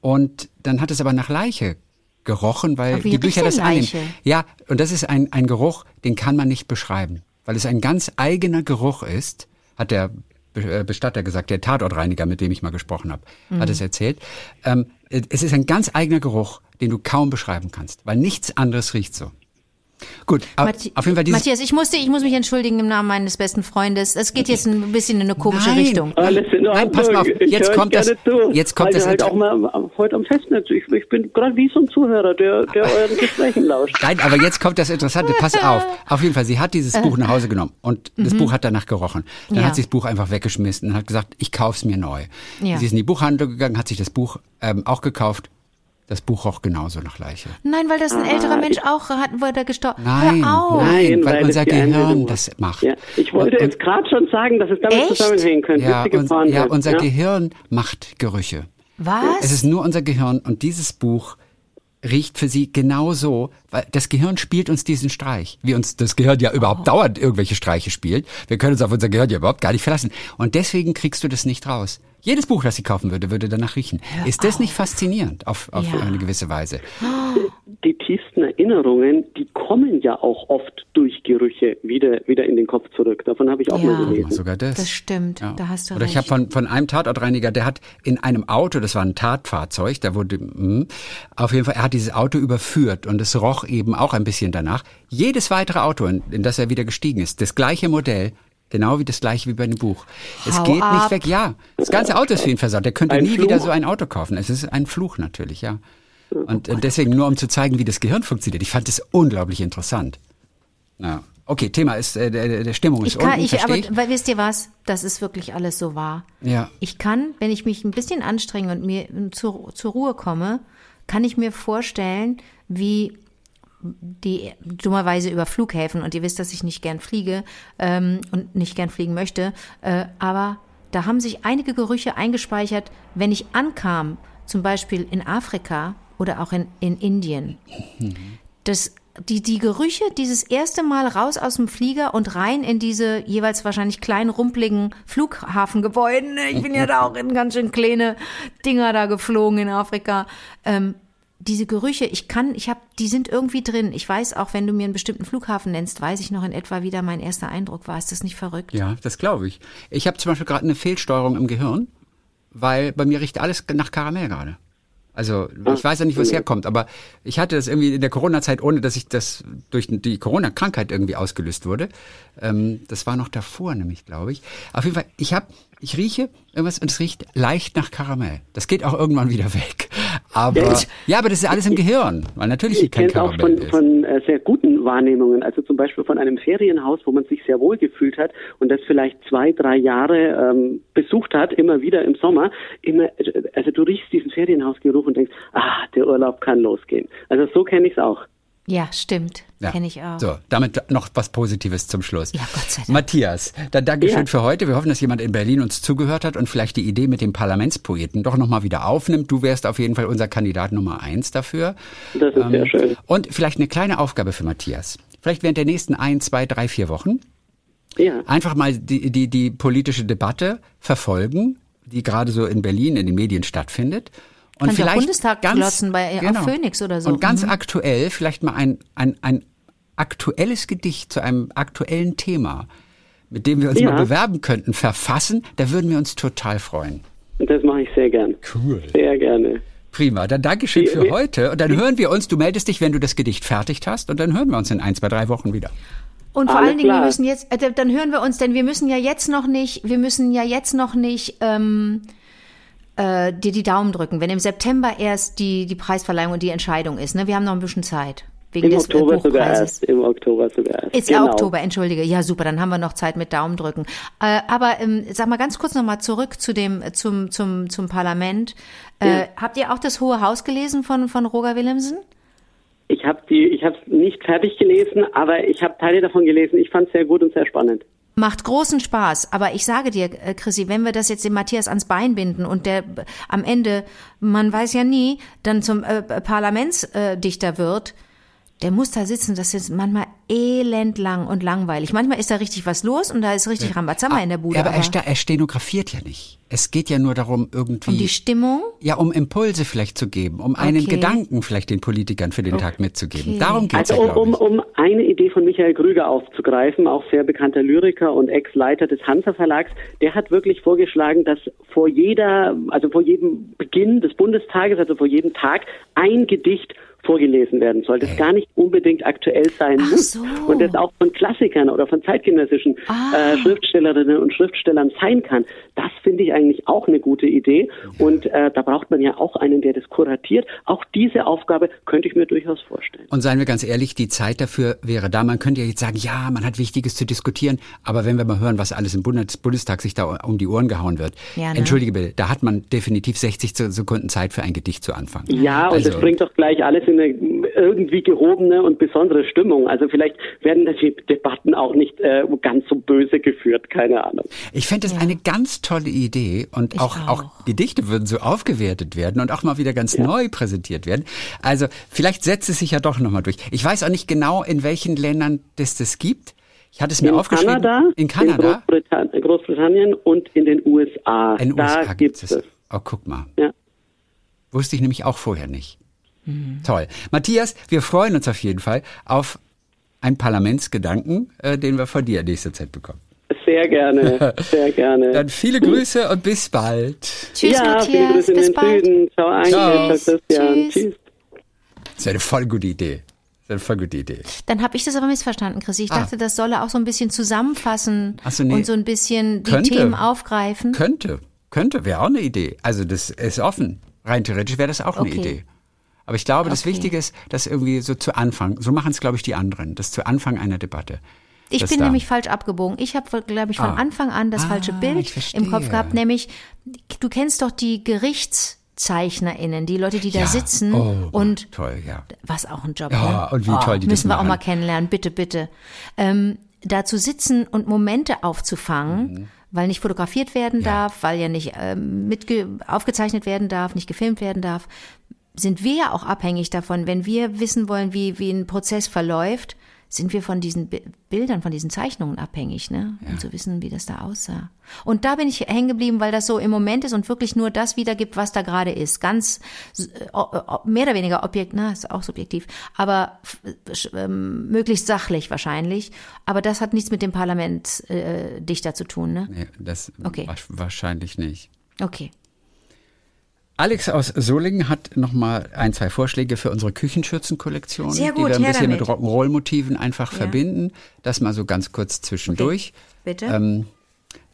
Und dann hat es aber nach Leiche gerochen, weil die Bücher das annehmen. Ja, und das ist ein, ein Geruch, den kann man nicht beschreiben, weil es ein ganz eigener Geruch ist, hat der Bestatter gesagt, der Tatortreiniger, mit dem ich mal gesprochen habe, Mhm. hat es erzählt. Ähm, es ist ein ganz eigener Geruch, den du kaum beschreiben kannst, weil nichts anderes riecht so. Gut, Mathi- auf jeden Fall dieses Matthias, ich musste, ich muss mich entschuldigen im Namen meines besten Freundes. Es geht jetzt ein bisschen in eine komische Nein. Richtung. Alles in Nein, Ordnung. pass mal auf, Ich jetzt kommt das- Zu, jetzt kommt weil das halt auch mal heute am Festnetz. Ich, ich bin gerade wie so ein Zuhörer, der, der euren Gesprächen lauscht. *laughs* Nein, aber jetzt kommt das Interessante. Pass auf. Auf jeden Fall, sie hat dieses Buch nach Hause genommen und das Buch hat danach gerochen. Dann Mhm. Ja. hat sie das Buch einfach weggeschmissen und hat gesagt, ich kauf's mir neu. Ja. Sie ist in die Buchhandlung gegangen, hat sich das Buch ähm, auch gekauft. Das Buch roch genauso nach Leiche. Nein, weil das ein älterer Mensch auch hat, wurde gestorben. Nein, nein, weil, weil unser Gehirn das macht. Ja, ich wollte Und- jetzt gerade schon sagen, dass es damit Echt? zusammenhängen könnte. ja, und, ja, unser ja. Gehirn macht Gerüche. Was? Es ist nur unser Gehirn und dieses Buch riecht für sie genauso, weil das Gehirn spielt uns diesen Streich. Wie uns das Gehirn ja überhaupt Oh. dauernd irgendwelche Streiche spielt. Wir können uns auf unser Gehirn ja überhaupt gar nicht verlassen. Und deswegen kriegst du das nicht raus. Jedes Buch, das sie kaufen würde, würde danach riechen. ist das nicht faszinierend auf, auf Ja. eine gewisse Weise? *gasps* die tiefsten Erinnerungen, die kommen ja auch oft durch Gerüche wieder, wieder in den Kopf zurück. Davon habe ich auch Ja. mal gelesen. Sogar das. Das stimmt, da hast du Oder ich recht. habe von, von einem Tatortreiniger, der hat in einem Auto, das war ein Tatfahrzeug, da wurde, mh, auf jeden Fall, er hat dieses Auto überführt und es roch eben auch ein bisschen danach. Jedes weitere Auto, in, in das er wieder gestiegen ist, das gleiche Modell, genau wie das gleiche wie bei dem Buch. Es Hau geht ab. nicht weg, ja. Das ganze Auto ist für ihn versaut. Der könnte Ein nie Fluch. wieder so ein Auto kaufen. Es ist ein Fluch natürlich, ja. Und äh, deswegen nur um zu zeigen, wie das Gehirn funktioniert. Ich fand es unglaublich interessant. Ja. Okay, Thema ist, äh, der, der Stimmung ist Ich kann, unten, ich, aber, ich. weil, wisst ihr was? Das ist wirklich alles so wahr. Ja. Ich kann, wenn ich mich ein bisschen anstrenge und mir zur, zur Ruhe komme, kann ich mir vorstellen, wie die dummerweise über Flughäfen und ihr wisst, dass ich nicht gern fliege ähm, und nicht gern fliegen möchte, äh, aber da haben sich einige Gerüche eingespeichert, wenn ich ankam, zum Beispiel in Afrika oder auch in, in Indien. Das, die, die Gerüche, dieses erste Mal raus aus dem Flieger und rein in diese jeweils wahrscheinlich kleinen, rumpeligen Flughafengebäude. Ich bin ja da auch in ganz schön kleine Dinger da geflogen in Afrika. Ähm, diese Gerüche, ich kann, ich habe, die sind irgendwie drin. Ich weiß auch, wenn du mir einen bestimmten Flughafen nennst, weiß ich noch in etwa, wie da mein erster Eindruck war. Ist das nicht verrückt? Ja, das glaube ich. Ich habe zum Beispiel gerade eine Fehlsteuerung im Gehirn, weil bei mir riecht alles nach Karamell gerade. Also ich weiß ja nicht, wo es herkommt, aber ich hatte das irgendwie in der Corona-Zeit, ohne dass ich das durch die Corona-Krankheit irgendwie ausgelöst wurde. Ähm, das war noch davor, nämlich, glaube ich. Auf jeden Fall, ich habe, ich rieche irgendwas und es riecht leicht nach Karamell. Das geht auch irgendwann wieder weg. Aber Ja, ja, aber das ist alles im Gehirn, weil natürlich Ich kein auch von, ist. von äh, sehr guten Wahrnehmungen, also zum Beispiel von einem Ferienhaus, wo man sich sehr wohl gefühlt hat und das vielleicht zwei, drei Jahre ähm, besucht hat, immer wieder im Sommer. Immer, also du riechst diesen Ferienhausgeruch und denkst, ah, der Urlaub kann losgehen. Also so kenne ich es auch. Ja, stimmt. Ja. Kenne ich auch. So, damit noch was Positives zum Schluss. Ja, Gott sei Dank. Matthias, dann Dankeschön Ja. für heute. Wir hoffen, dass jemand in Berlin uns zugehört hat und vielleicht die Idee mit dem Parlamentspoeten doch nochmal wieder aufnimmt. Du wärst auf jeden Fall unser Kandidat Nummer eins dafür. Das ist Ähm, sehr schön. Und vielleicht eine kleine Aufgabe für Matthias. Vielleicht während der nächsten ein, zwei, drei, vier Wochen Ja. einfach mal die, die, die politische Debatte verfolgen, die gerade so in Berlin in den Medien stattfindet. Und auch vielleicht Bundestag ganz, glotzen bei- auf Phoenix oder so. Und ganz Mhm. aktuell vielleicht mal ein, ein, ein aktuelles Gedicht zu einem aktuellen Thema, mit dem wir uns Ja. mal bewerben könnten, verfassen. Da würden wir uns total freuen. Das mache ich sehr gern. Cool. Sehr gerne. Prima, dann Dankeschön für heute. Und dann hören wir uns, du meldest dich, wenn du das Gedicht fertig hast. Und dann hören wir uns in ein, zwei, drei Wochen wieder. Und vor Alles allen Dingen, wir klar. müssen jetzt, äh, dann hören wir uns, denn wir müssen ja jetzt noch nicht, wir müssen ja jetzt noch nicht ähm, äh, dir die Daumen drücken, wenn im September erst die, die Preisverleihung und die Entscheidung ist. Ne? Wir haben noch ein bisschen Zeit. Wegen Im des äh, Oktober sogar erst. Im Oktober sogar erst. Ist genau. Oktober, entschuldige. Ja, super, dann haben wir noch Zeit mit Daumen drücken. Äh, aber ähm, sag mal ganz kurz nochmal zurück zu dem, zum, zum, zum Parlament. Äh, Habt ihr auch das Hohe Haus gelesen von, von Roger Willemsen? Ich habe die, ich habe es nicht fertig gelesen, aber ich habe Teile davon gelesen. Ich fand es sehr gut und sehr spannend. Macht großen Spaß, aber ich sage dir, äh, Chrissy, wenn wir das jetzt dem Matthias ans Bein binden und der äh, am Ende, man weiß ja nie, dann zum äh, Parlamentsdichter wird, der muss da sitzen, das ist manchmal elendlang und langweilig. Manchmal ist da richtig was los und da ist richtig Rambazamba in der Bude. Ja, aber er, aber er stenografiert ja nicht. Es geht ja nur darum, irgendwie. um die Stimmung? ja, um Impulse vielleicht zu geben, um einen Okay. Gedanken vielleicht den Politikern für den Tag mitzugeben. Darum geht's Also ja, um, um, um eine Idee von Michael Krüger aufzugreifen, auch sehr bekannter Lyriker und Ex-Leiter des Hansa Verlags, der hat wirklich vorgeschlagen, dass vor jeder, also vor jedem Beginn des Bundestages, also vor jedem Tag, ein Gedicht vorgelesen werden soll, das gar nicht unbedingt aktuell sein Ach muss so. und das auch von Klassikern oder von zeitgenössischen Ah. äh, Schriftstellerinnen und Schriftstellern sein kann. Das finde ich eigentlich auch eine gute Idee und äh, da braucht man ja auch einen, der das kuratiert. Auch diese Aufgabe könnte ich mir durchaus vorstellen. Und seien wir ganz ehrlich, die Zeit dafür wäre da. Man könnte ja jetzt sagen, ja, man hat Wichtiges zu diskutieren, aber wenn wir mal hören, was alles im Bundes Bundestag sich da um die Ohren gehauen wird, Ja, ne? entschuldige bitte, da hat man definitiv 60 Sekunden Zeit für ein Gedicht zu anfangen. Ja, und Also- das bringt doch gleich alles in eine irgendwie gehobene und besondere Stimmung. Also vielleicht werden die Debatten auch nicht äh, ganz so böse geführt, keine Ahnung. Ich fände das eine ganz tolle Idee und auch, auch. auch. Gedichte würden so aufgewertet werden und auch mal wieder ganz neu präsentiert werden. Also vielleicht setzt es sich ja doch nochmal durch. Ich weiß auch nicht genau, in welchen Ländern das das gibt. Ich hatte es mir In aufgeschrieben. Kanada, in Kanada. Großbritann Großbritannien und in den USA. in den USA gibt gibt es es. Oh, guck mal. Ja. Wusste ich nämlich auch vorher nicht. Mhm. Toll. Matthias, wir freuen uns auf jeden Fall auf einen Parlamentsgedanken, äh, den wir von dir in nächster Zeit bekommen. Sehr gerne, sehr gerne. *laughs* Dann viele Grüße und bis bald. Tschüss, ja, viele Matthias. Grüße in Bis den bald. Süden. Ciao, Anke. Ciao. Christian. Tschüss. Tschüss. Das ist eine voll gute Idee. Das ist eine voll gute Idee. Dann habe ich das aber missverstanden, Chrissy. Ich Ah. dachte, das solle auch so ein bisschen zusammenfassen so, nee. und so ein bisschen die Könnte. Themen aufgreifen. Könnte, könnte, wäre auch eine Idee. Also das ist offen. Rein theoretisch wäre das auch eine Okay. Idee. Aber ich glaube, das Okay. Wichtige ist, dass irgendwie so zu Anfang, so machen es, glaube ich, die anderen, das zu Anfang einer Debatte. Ich Das bin da. nämlich falsch abgebogen. Ich habe, glaube ich, von Ah. Anfang an das Ah, falsche Bild im Kopf gehabt, nämlich, du kennst doch die GerichtszeichnerInnen, die Leute, die da Ja. sitzen Oh, und toll, ja. was auch ein Job. Ja, ne? und wie toll die das Müssen wir auch mal kennenlernen, bitte, bitte. Ähm, da zu sitzen und Momente aufzufangen, weil nicht fotografiert werden Mhm. Ja. darf, weil ja nicht ähm, mitge aufgezeichnet werden darf, nicht gefilmt werden darf, sind wir ja auch abhängig davon. Wenn wir wissen wollen, wie, wie ein Prozess verläuft, sind wir von diesen Bi- Bildern, von diesen Zeichnungen abhängig, ne? Um zu wissen, wie das da aussah. Und da bin ich hängen geblieben, weil das so im Moment ist und wirklich nur das wiedergibt, was da gerade ist. Ganz äh, mehr oder weniger objekt, na, ist auch subjektiv, aber ähm, möglichst sachlich wahrscheinlich. Aber das hat nichts mit dem Parlament äh, dichter zu tun, ne? Nee, das Okay. wa- wahrscheinlich nicht. Okay. Alex aus Solingen hat nochmal ein, zwei Vorschläge für unsere Küchenschürzenkollektion, Sehr die gut, wir ein bisschen mit damit. Rock'n'Roll-Motiven einfach verbinden. Das mal so ganz kurz zwischendurch. Bitte. Ähm,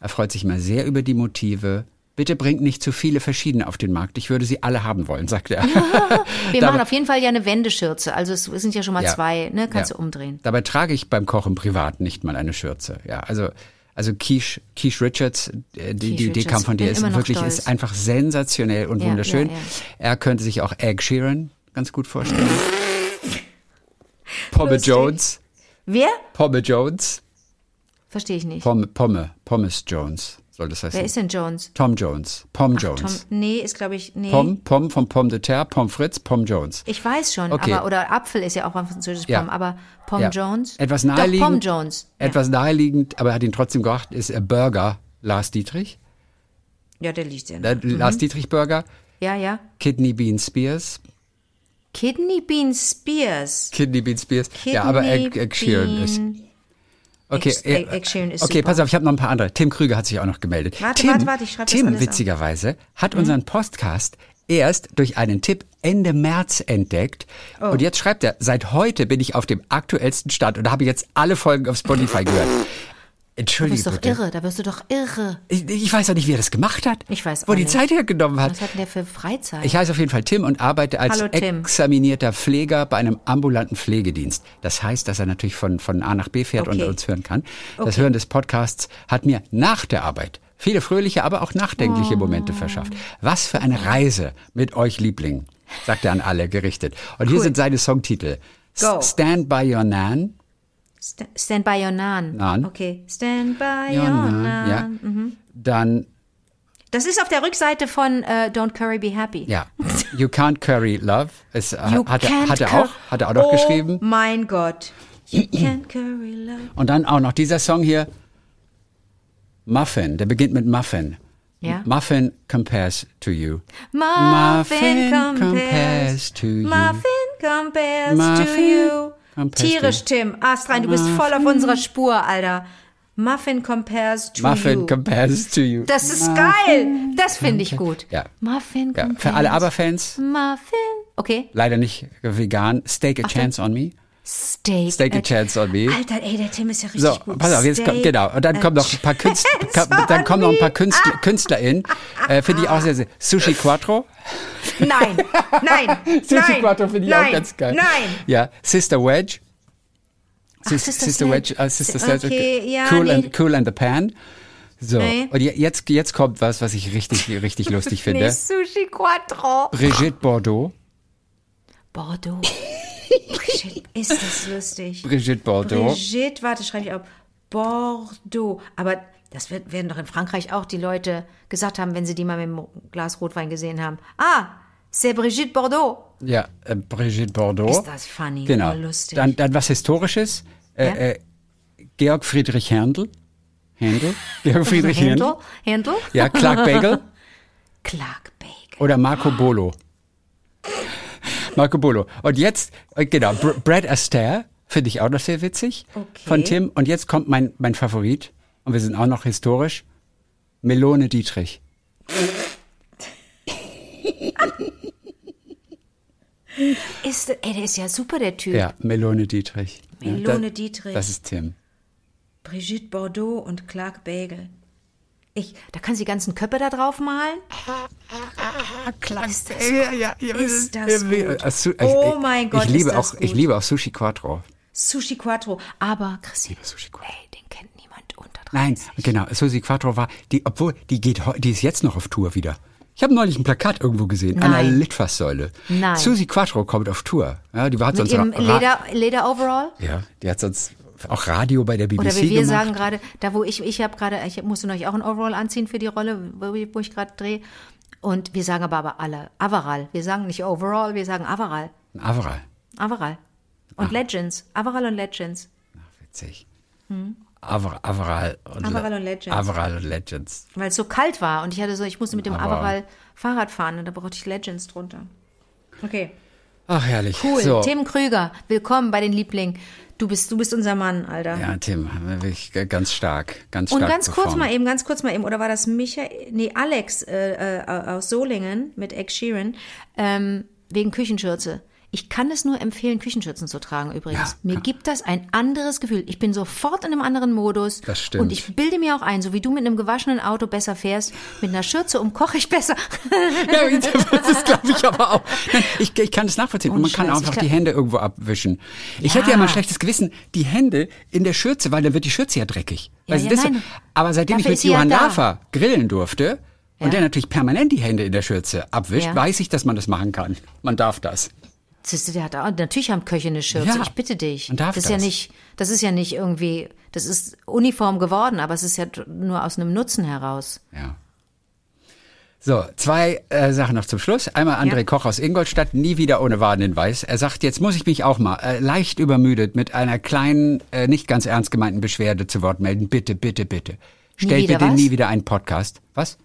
er freut sich mal sehr über die Motive. Bitte bringt nicht zu viele verschiedene auf den Markt. Ich würde sie alle haben wollen, sagt er. *laughs* *laughs* Wir machen auf jeden Fall ja eine Wendeschürze. Also es sind ja schon mal Ja. zwei, ne? Kannst Ja. du umdrehen. Dabei trage ich beim Kochen privat nicht mal eine Schürze. Ja, also also Quiche, Quiche Richards, äh, die, Quiche die, die Richards, kam von dir, ist wirklich stolz. ist einfach sensationell und Ja, wunderschön. ja, ja. Er könnte sich auch Egg Sheeran ganz gut vorstellen. *laughs* Pomme Lustig. Jones, Wer? Pomme Jones, Verstehe ich nicht. Pomme, Pomme, Pommes Jones soll das heißen. Wer ist denn Jones? Tom Jones, Pom Tom, Jones. nee, ist glaube ich, nee. Pom, Pom vom Pomme de Terre, Pom Fritz, Pom Jones. Ich weiß schon, Okay. aber oder Apfel ist ja auch ein französisches Ja. Pom, aber Pom Ja. Jones? Etwas Doch, naheliegend. Pom Jones. Ja. Etwas naheliegend, aber er hat ihn trotzdem gemacht, ist äh, Burger Lars Dietrich. ja, der liegt ja. Der Lars Dietrich Burger. Ja, ja. Kidney Bean Spears. Kidney Bean Spears. Kidney Bean Spears. ja, aber Egg, Kidney Egg Sheeran ist. Okay, Sheeran ist okay super. pass auf, ich habe noch ein paar andere. Tim Krüger hat sich auch noch gemeldet. Warte, Tim, warte, warte, ich schreib das Tim, alles auf. Mhm. witzigerweise, hat unseren Podcast erst durch einen Tipp Ende März entdeckt. Oh. Und jetzt schreibt er, seit heute bin ich auf dem aktuellsten Stand und habe jetzt alle Folgen auf Spotify gehört. Da Entschuldige wirst du doch irre, da wirst du doch irre. Ich, ich weiß auch nicht, wie er das gemacht hat. Ich weiß Wo auch die nicht. Zeit hergenommen hat. Was hat denn der für Freizeit? Ich heiße auf jeden Fall Tim und arbeite als Hallo, examinierter Pfleger bei einem ambulanten Pflegedienst. Das heißt, dass er natürlich von, von A nach B fährt und Okay. uns hören kann. Das Okay. Hören des Podcasts hat mir nach der Arbeit viele fröhliche, aber auch Oh. nachdenkliche Momente verschafft. Was für eine Reise mit euch Lieblingen, sagt er an alle gerichtet. Und hier Cool. sind seine Songtitel. Go. Stand by Your Nan. Sta- Stand by your Nan. Nan. Okay, Stand by Your your Nan. Nan. Ja. Mhm. Dann, Das ist auf der Rückseite von äh, Don't Curry Be Happy. ja, *laughs* You Can't Curry Love. Es, äh, You hat, er, can't hat er auch, hat er auch noch oh geschrieben. mein Gott. You *clears throat* can't curry love. Und dann auch noch dieser Song hier, Muffin, der beginnt mit Muffin. Ja. Muffin compares to you. Muffin compares, compares to you. Muffin compares to Muffin you. Tierisch, Tim. Astrein, du bist voll auf unserer Spur, Alter. Muffin compares to Muffin you. compares to you. Das ist geil. Das finde ich gut. Ja. Muffin Ja, compares. für alle Aber-Fans, Muffin. Okay. leider nicht vegan, Stake a Chance on Me. Steak. Stake a Chance on Me. Alter, ey, der Tim ist ja richtig So, gut. pass auf, jetzt kommt, Steak genau. Und *laughs* dann kommen noch ein paar Künstler, dann kommen noch ein paar. Künstler, KünstlerInnen, äh, finde ich auch sehr, sehr. Sushi Quattro. Nein, nein, *laughs* Sushi nein, Quattro finde ich nein, auch ganz geil. Nein. Ja, Sister Wedge. Sis- Sister Sister Sledge. Wedge, äh, Sister Si- Sledge. okay, ja, cool, nee. and, cool and the Pan. So, Nee. und je- jetzt, jetzt kommt was, was ich richtig, richtig lustig *laughs* finde. Nee, Sushi Quattro. Brigitte Bordeaux. Bordeaux. Brigitte, ist das lustig. Brigitte Bordeaux. Brigitte, warte, schreibe ich auf. Bordeaux. Aber das wird, werden doch in Frankreich auch die Leute gesagt haben, wenn sie die mal mit einem Glas Rotwein gesehen haben. Ah, c'est Brigitte Bordeaux. Ja, äh, Brigitte Bordeaux. Ist das funny, Genau. lustig. Dann, dann was Historisches. Äh, Ja? äh, Georg Friedrich Händel. Händel? *laughs* Georg Friedrich Händel. Händel? Ja, Clark Bagel. *laughs* Clark Bagel. Oder Marco Bolo. Marco Bolo. Und jetzt, äh, genau, Br Brad Astaire finde ich auch noch sehr witzig. Okay. Von Tim. Und jetzt kommt mein, mein Favorit. Und wir sind auch noch historisch. Melone Dietrich. Ist, ey, der ist ja super, der Typ. Ja, Melone Dietrich. Melone ja, da- Dietrich. Das ist Tim. Brigitte Bordeaux und Clark Bagel. Ich, da kann sie die ganzen Köpfe da drauf malen. Klar, Ist das ja, ja, ja, Ist das gut. Oh ich- mein Gott, ich liebe ist das auch, Ich gut. liebe auch Sushi Quattro. Sushi Quattro. Aber, Christine, Sushi Quattro. ey, niemand unter 30. Nein, genau. Susi Quattro war, die, obwohl, die geht, die ist jetzt noch auf Tour wieder. Ich habe neulich ein Plakat irgendwo gesehen, an einer Nein. Litfaßsäule. Nein. Susi Quattro kommt auf Tour. Ja, die war hat Mit sonst ihrem Ra- Leder, Leder-Overall? Ja, die hat sonst auch Radio bei der BBC Oder wie wir gemacht. sagen gerade, da wo ich, ich habe gerade, ich musste neulich auch ein Overall anziehen für die Rolle, wo, ich- gerade drehe. Und wir sagen aber, aber alle Avaral. Wir sagen nicht Overall, wir sagen Avaral. Ein Averal. Avaral. Und Legends. Averall und Legends. Witzig. Aver, Averall und, Averall Le- und Legends. Averall und Legends. Weil es so kalt war und ich hatte so, ich musste mit dem Aber- Averall Fahrrad fahren und da brauchte ich Legends drunter. Okay. Ach, herrlich. Cool. So. Tim Krüger, willkommen bei den Lieblingen. Du bist, du bist unser Mann, Alter. Ja, Tim, wirklich ganz stark. Ganz Und stark ganz kurz performt. mal eben, ganz kurz mal eben, oder war das Michael, nee, Alex äh, äh, aus Solingen mit Ed Sheeran, ähm, wegen Küchenschürze. Ich kann es nur empfehlen, Küchenschürzen zu tragen übrigens. Ja, mir kann- gibt das ein anderes Gefühl. Ich bin sofort in einem anderen Modus. Das stimmt. Und ich bilde mir auch ein, so wie du mit einem gewaschenen Auto besser fährst, mit einer Schürze um koche ich besser. Ja, *laughs* das ist, glaube ich, aber auch. Nein, Ich, ich kann es nachvollziehen. Und man kann Scheiß, einfach ich die Hände irgendwo abwischen. Ich Ja. hätte ja mal ein schlechtes Gewissen, die Hände in der Schürze, weil dann wird die Schürze ja dreckig. Ja, ja, das, aber seitdem ich Dafür mit sie ja Johann da. Lafer grillen durfte Ja. und der natürlich permanent die Hände in der Schürze abwischt, Ja. weiß ich, dass man das machen kann. Man darf das. Siehst du, der hat auch, natürlich haben Köche eine Schürze. Ja, ich bitte dich. man darf das ist ja das. nicht, das ist ja nicht irgendwie, das ist uniform geworden, aber es ist ja nur aus einem Nutzen heraus. Ja. So, zwei äh, Sachen noch zum Schluss. Einmal André Ja. Koch aus Ingolstadt, nie wieder ohne Warnhinweis. Er sagt, jetzt muss ich mich auch mal äh, leicht übermüdet mit einer kleinen, äh, nicht ganz ernst gemeinten Beschwerde zu Wort melden. Bitte, bitte, bitte. Stellt bitte was? nie wieder einen Podcast. Was?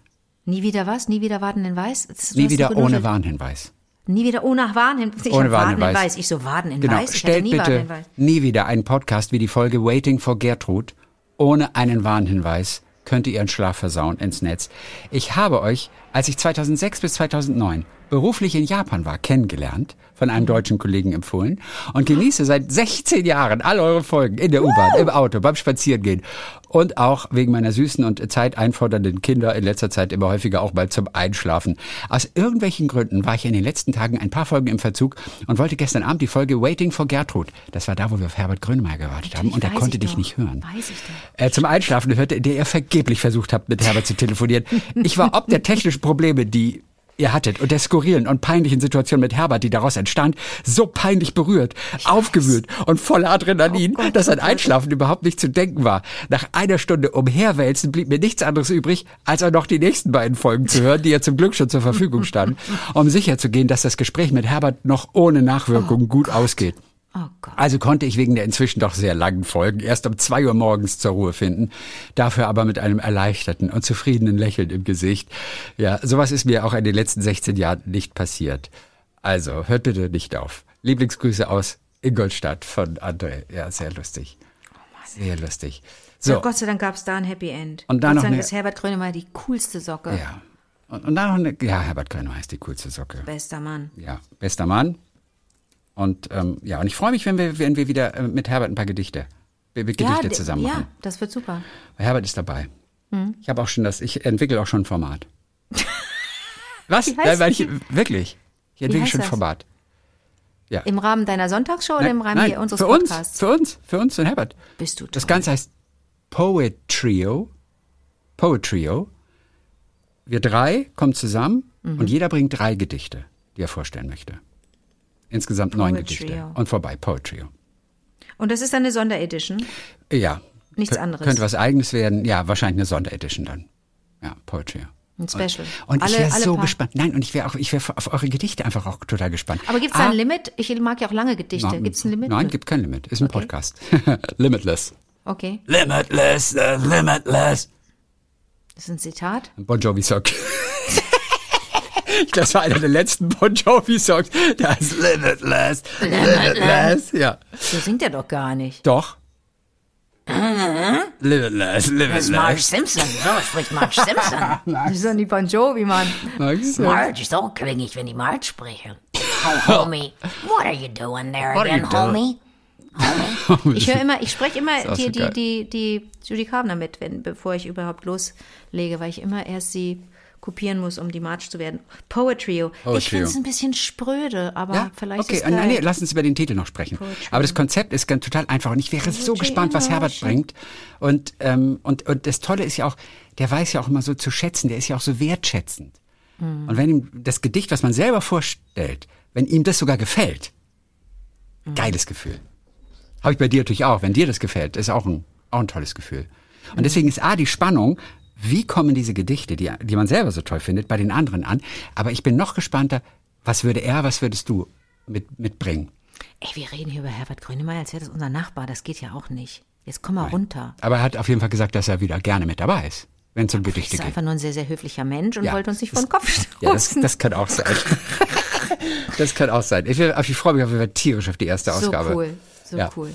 Nie wieder was? Nie wieder warten in Weiß? Das- du Nie wieder ohne Warnhinweis. Nie wieder ohne Warnhinweis. Ich Ohne Warnhinweis. Ich so in Genau. Ich Stellt nie bitte nie wieder einen Podcast wie die Folge Waiting for Gertrud ohne einen Warnhinweis. Könnt ihr ihren Schlaf versauen ins Netz. Ich habe euch, als ich 2006 bis 2009 beruflich in Japan war, kennengelernt, von einem deutschen Kollegen empfohlen und genieße seit 16 Jahren all eure Folgen in der U-Bahn, im Auto, beim Spazierengehen und auch wegen meiner süßen und zeiteinfordernden Kinder in letzter Zeit immer häufiger auch mal zum Einschlafen. Aus irgendwelchen Gründen war ich in den letzten Tagen ein paar Folgen im Verzug und wollte gestern Abend die Folge Waiting for Gertrud, das war da, wo wir auf Herbert Grönemeyer gewartet haben und er konnte ich dich doch. nicht hören. Weiß ich doch. Äh, zum Einschlafen hörte, der ihr vergeblich versucht habt, mit Herbert zu telefonieren. Ich war ob der technischen Probleme, die ihr hattet und der skurrilen und peinlichen Situation mit Herbert, die daraus entstand, so peinlich berührt, aufgewühlt und voller Adrenalin, Oh Gott, dass ein oh Gott. Einschlafen überhaupt nicht zu denken war. Nach einer Stunde umherwälzen blieb mir nichts anderes übrig, als auch noch die nächsten beiden Folgen zu hören, die ja zum Glück schon zur Verfügung standen, um sicherzugehen, dass das Gespräch mit Herbert noch ohne Nachwirkungen gut ausgeht. Oh. Also konnte ich wegen der inzwischen doch sehr langen Folgen erst um zwei Uhr morgens zur Ruhe finden, dafür aber mit einem erleichterten und zufriedenen Lächeln im Gesicht. Ja, sowas ist mir auch in den letzten 16 Jahren nicht passiert. Also, hört bitte nicht auf. Lieblingsgrüße aus Ingolstadt von André. Ja, sehr lustig. Sehr lustig. So. So, Gott sei Dank gab es da ein Happy End. Und da Gott sei Dank ist Herbert Grönemeyer die coolste Socke. ja. Und, und dann noch eine, ja, Herbert Könner heißt die coolste Socke. Bester Mann. Ja, bester Mann. Und ähm, ja, und ich freue mich, wenn wir, wenn wir wieder äh, mit Herbert ein paar Gedichte, Gedichte d- zusammen Ja, machen. das wird super. Weil Herbert ist dabei. Hm. Ich habe auch schon das, ich entwickle auch schon ein Format. *laughs* Was? Nein, weil das? ich, wirklich. Ich entwickle schon ein das? Format. Ja. Im Rahmen deiner Sonntagsshow oder im Rahmen nein, hier unseres für uns, Podcasts? für uns, für uns und Herbert. Bist du Das toll. Ganze heißt Poetrio. Poetrio. Wir drei kommen zusammen Mhm. und jeder bringt drei Gedichte, die er vorstellen möchte. Insgesamt neun. Gedichte. Und vorbei, Poetrio. Und das ist eine Sonderedition. Ja. Nichts Kö- anderes. Könnte was Eigenes werden. Ja, wahrscheinlich eine Sonderedition dann. Ja, Poetry. Ein Special. Und Alle- ich wäre so paar- gespannt. Nein, und ich wäre auch, ich wäre auf eure Gedichte einfach auch total gespannt. Aber gibt es da Ah, ein Limit? Ich mag ja auch lange Gedichte. Gibt es ein Limit? Nein, gibt kein Limit. Ist ein Okay. Podcast. *laughs* Limitless. Okay. Limitless, uh, limitless. Das ist ein Zitat. Bon Jovi *laughs* Das war einer der letzten Bon Jovi Songs. Das ist Limitless. Limitless. Ja. So singt er doch gar nicht. Doch. Limitless, Das ist Marge limitless. Simpson. So spricht Marge Simpson. *laughs* Das ist doch nicht Bon Jovi, Mann. Marge, so klinge ich, wenn die Marge spreche. Oh, homie, what are you doing there What again, doing? homie? *laughs* Ich höre immer, ich spreche immer auch die, so die, die, die Judy Carver mit, wenn, bevor ich überhaupt loslege, weil ich immer erst sie kopieren muss, um die March zu werden. Poetrio. Ich Poetrio. finde es ein bisschen spröde, aber Ja, vielleicht okay. ist Ah, nein, nee, lass uns über den Titel noch sprechen. Aber das Konzept ist ganz total einfach und ich wäre so Poetry gespannt, was Herbert bringt. Und, ähm, und, und das Tolle ist ja auch, der weiß ja auch immer so zu schätzen, der ist ja auch so wertschätzend. Hm. Und wenn ihm das Gedicht, was man selber vorstellt, wenn ihm das sogar gefällt, Hm. geiles Gefühl. Habe ich bei dir natürlich auch. Wenn dir das gefällt, ist auch ein, auch ein tolles Gefühl. Und deswegen ist A, die Spannung, wie kommen diese Gedichte, die, die man selber so toll findet, bei den anderen an. Aber ich bin noch gespannter, was würde er, was würdest du mit, mitbringen? Ey, wir reden hier über Herbert Grönemeyer, als wäre das unser Nachbar. Das geht ja auch nicht. Jetzt komm mal runter. Aber er hat auf jeden Fall gesagt, dass er wieder gerne mit dabei ist, wenn es um Er Gedichte ist geht. einfach nur ein sehr, sehr höflicher Mensch und Ja, wollte uns nicht das- vor den Kopf stoßen. *laughs* Ja, das, das kann auch sein. *laughs* das kann auch sein. Ich, ich freue mich auf jeden Fall tierisch auf die erste so Ausgabe. cool. So Ja. cool.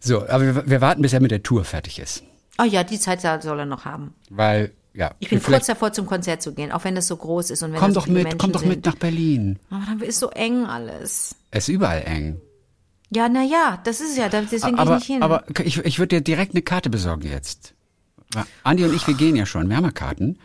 So, aber wir, wir warten, bis er mit der Tour fertig ist. Oh ja, die Zeit soll er noch haben. Weil, ja. Ich bin kurz davor, zum Konzert zu gehen, auch wenn das so groß ist und wenn Komm doch mit, Menschen komm doch sind. mit nach Berlin. Aber dann ist so eng alles. Es ist überall eng. Ja, na ja, das ist ja, deswegen gehe ich aber nicht hin. aber ich, ich würde dir direkt eine Karte besorgen jetzt. Andi und ich, wir gehen ja schon. Wir haben ja Karten.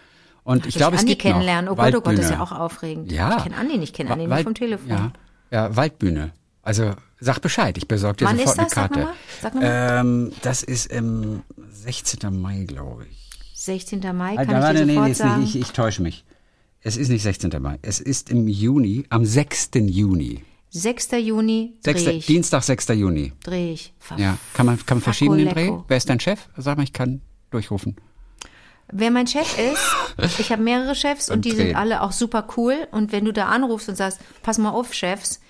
Und ich Soll glaube, es Andi gibt noch kennenlernen. Oh Gott, oh Gott, das ist ja auch aufregend. Ja. Ich kenne Andi nicht, kenne Andi Wald- vom Telefon. Ja, ja, Waldbühne. Also sag Bescheid, ich besorge dir Wann sofort ist das? eine Sag Karte. noch mal. Sag mal. Ähm, das ist im 16. Mai, glaube ich. 16. Mai, Ah, kann da- ich dir nee, sofort nee, sagen. nicht, ich, ich täusche mich. Es ist nicht 16. Mai. Es ist im Juni, am 6. Juni. 6. Juni 6. dreh ich. Dienstag, 6. Juni. Dreh ich. Ver- Ja, kann man, kann man verschieben den Dreh? Wer ist dein Chef? Sag mal, ich kann durchrufen. Wer mein Chef ist, ich habe mehrere Chefs und, Und die drehen. sind alle auch super cool. Und wenn du da anrufst und sagst, pass mal auf, Chefs,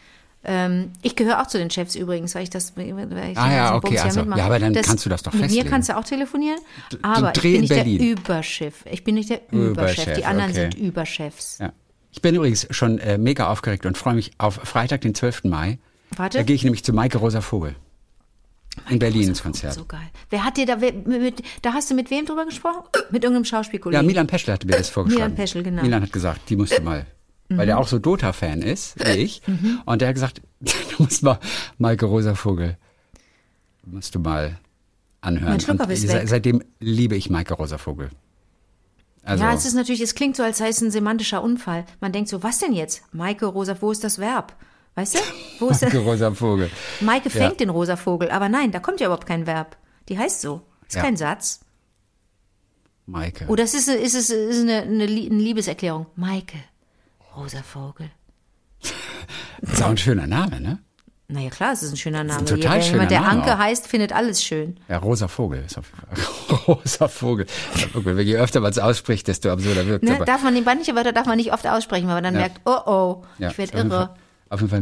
ähm, ich gehöre auch zu den Chefs übrigens, weil ich das, weil ich Ah ja, okay, Bums also, mitmache. ja, aber dann kannst du das doch Mit festlegen. mir kannst du auch telefonieren, aber ich bin in nicht Berlin. der Überchef. Ich bin nicht der Überchef. Überchef, Die anderen okay. sind Überchefs. Ja. Ich bin übrigens schon äh, mega aufgeregt und freue mich auf Freitag, den 12. Mai. Warte. Da gehe ich nämlich zu Maike Rosa Vogel. In Berlin ins Konzert. So geil. Wer hat dir da, wer- mit, da hast du mit wem drüber gesprochen? Mit irgendeinem Ja, Schauspielkollegen. Milan Peschel hatte mir das vorgeschlagen. Milan Peschel, genau. Milan hat gesagt, die musst du mal. Weil Mhm. der auch so Dota-Fan ist, wie *laughs* ich. Und der hat gesagt, *laughs* du musst mal Maike Rosa Vogel, musst du mal anhören. Mein Schluckauf Und ist weg. seitdem liebe ich Maike Rosa Vogel. Also, ja, es ist natürlich, es klingt so, als sei es ein semantischer Unfall. Man denkt so, was denn jetzt? Maike, rosa, wo ist das Verb? Weißt du? Wo ist *laughs* der? Maike Rosa Vogel. Maike fängt den rosa Vogel, aber nein, da kommt ja überhaupt kein Verb. Die heißt so. Ist Ja. kein Satz. Maike. Oder es ist, ist, es ist eine, eine Liebeserklärung. Maike, rosa Vogel. Das *laughs* ist auch ein schöner Name, ne? Naja, klar, es ist ein schöner Name. total Wenn schöner jemand, der Name Anke auch. heißt, findet alles schön. Ja, Rosa Vogel ist auf jeden Fall. *laughs* Rosa Vogel. Ja, Je öfter man es ausspricht, desto absurder wirkt Ne? aber. Darf man, manche Wörter darf man nicht oft aussprechen, weil man dann Ja. merkt, oh oh, Ja, ich werde irre. Fall- Auf jeden Fall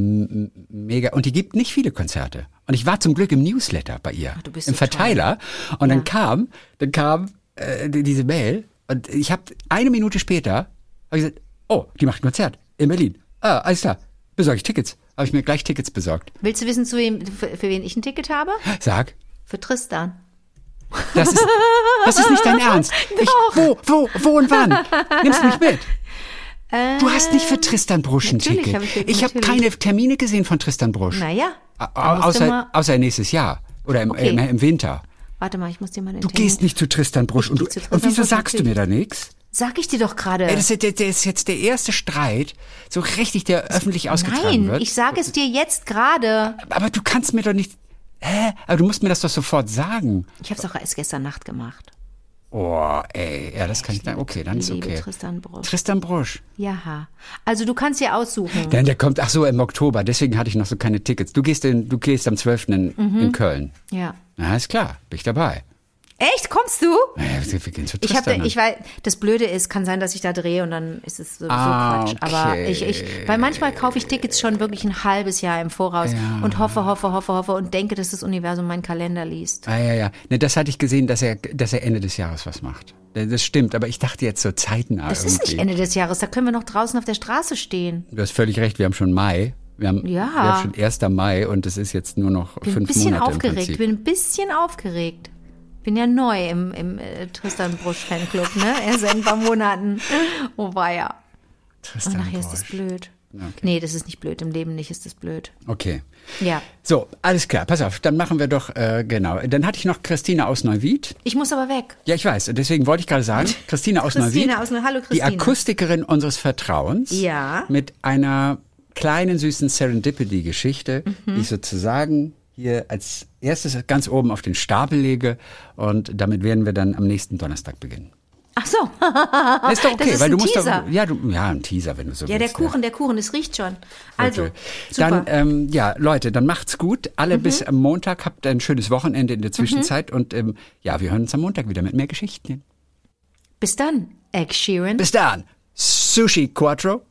mega. Und die gibt nicht viele Konzerte. Und ich war zum Glück im Newsletter bei ihr. du bist Im so toll. Verteiler. Und dann kam, dann kam äh, die- diese Mail. Und ich habe eine Minute später hab gesagt, oh, die macht ein Konzert in Berlin. Ah, alles klar. Besorge ich Tickets. Habe ich mir gleich Tickets besorgt. Willst du wissen, zu wem, für, für wen ich ein Ticket habe? Sag, Für Tristan. das ist, das ist nicht dein *laughs* Ernst. Ich, wo, wo, wo und wann? Nimmst mich mit. Du hast nicht für Tristan Brusch ein natürlich Ticket. hab ich ich habe natürlich. keine Termine gesehen von Tristan Brusch. Naja. Außer, außer nächstes Jahr. Oder im, Okay. im, im Winter. Warte mal, ich muss dir mal den Du Termin- gehst nicht zu Tristan Brusch. Und, du, zu und Tristan wieso Brusch, sagst du mir da nichts? Sag ich dir doch gerade. Das, ist, das ist jetzt der erste Streit, so richtig, der öffentlich ausgetragen Nein, wird. ich sage es dir jetzt gerade. Aber du kannst mir doch nicht... Hä? Aber du musst mir das doch sofort sagen. Ich habe es doch erst gestern Nacht gemacht. Oh, ey. Ja, das kann ich dann... Okay, dann ist okay. Tristan Brusch. Tristan Brusch. Ja. Also du kannst dir aussuchen. Denn der kommt, ach so, im Oktober. Deswegen hatte ich noch so keine Tickets. Du gehst, in, du gehst am 12. In, Mhm. in Köln. Ja. Na, ist klar. Bin ich dabei. Echt? Kommst du? Naja, wir gehen zu Ich habe, ich weiß, das Blöde ist, kann sein, dass ich da drehe und dann ist es sowieso Ah, Quatsch. Aber okay. ich, ich, weil manchmal kaufe ich Tickets schon wirklich ein halbes Jahr im Voraus Ja. und hoffe, hoffe, hoffe, hoffe und denke, dass das Universum meinen Kalender liest. Ah, ja, ja. Ne, das hatte ich gesehen, dass er, dass er Ende des Jahres was macht. Das stimmt, aber ich dachte jetzt so zeitnah Das irgendwie. ist nicht Ende des Jahres, da können wir noch draußen auf der Straße stehen. Du hast völlig recht, wir haben schon Mai. Wir haben, Ja. wir haben schon 1. Mai und es ist jetzt nur noch Bin ein fünf bisschen Monate im aufgeregt, Prinzip. bin ein bisschen aufgeregt. Bin ja neu im, im äh, Tristan Brusch Fanclub, ne? *laughs* Erst seit ein paar Monaten. Oh weia. Und Tristan nachher ist das Brusch. blöd. Okay. Nee, das ist nicht blöd. Im Leben nicht ist das blöd. Okay. Ja. So, alles klar, pass auf, dann machen wir doch, äh, genau. Dann hatte ich noch Christina aus Neuwied. Ich muss aber weg. Ja, ich weiß, deswegen wollte ich gerade sagen, *laughs* Christina aus Christina Neuwied. aus Hallo, Die Christina. Akustikerin unseres Vertrauens. Ja. Mit einer kleinen, süßen Serendipity-Geschichte, Mhm. die ich sozusagen hier als erstes ganz oben auf den Stapel lege. Und damit werden wir dann am nächsten Donnerstag beginnen. Ach so. *laughs* ist doch okay, Das ist weil du ein musst Teaser. doch. Ja, du, ja, ein Teaser, wenn du so Ja, der willst. Kuchen, der Kuchen, es riecht schon. Also, Okay. super. Dann, ähm, ja, Leute, dann macht's gut. Alle Mhm. bis am Montag. Habt ein schönes Wochenende in der Zwischenzeit. Und ähm, ja, wir hören uns am Montag wieder mit mehr Geschichten. Bis dann, Egg Sheeran. Bis dann. Sushi Quattro.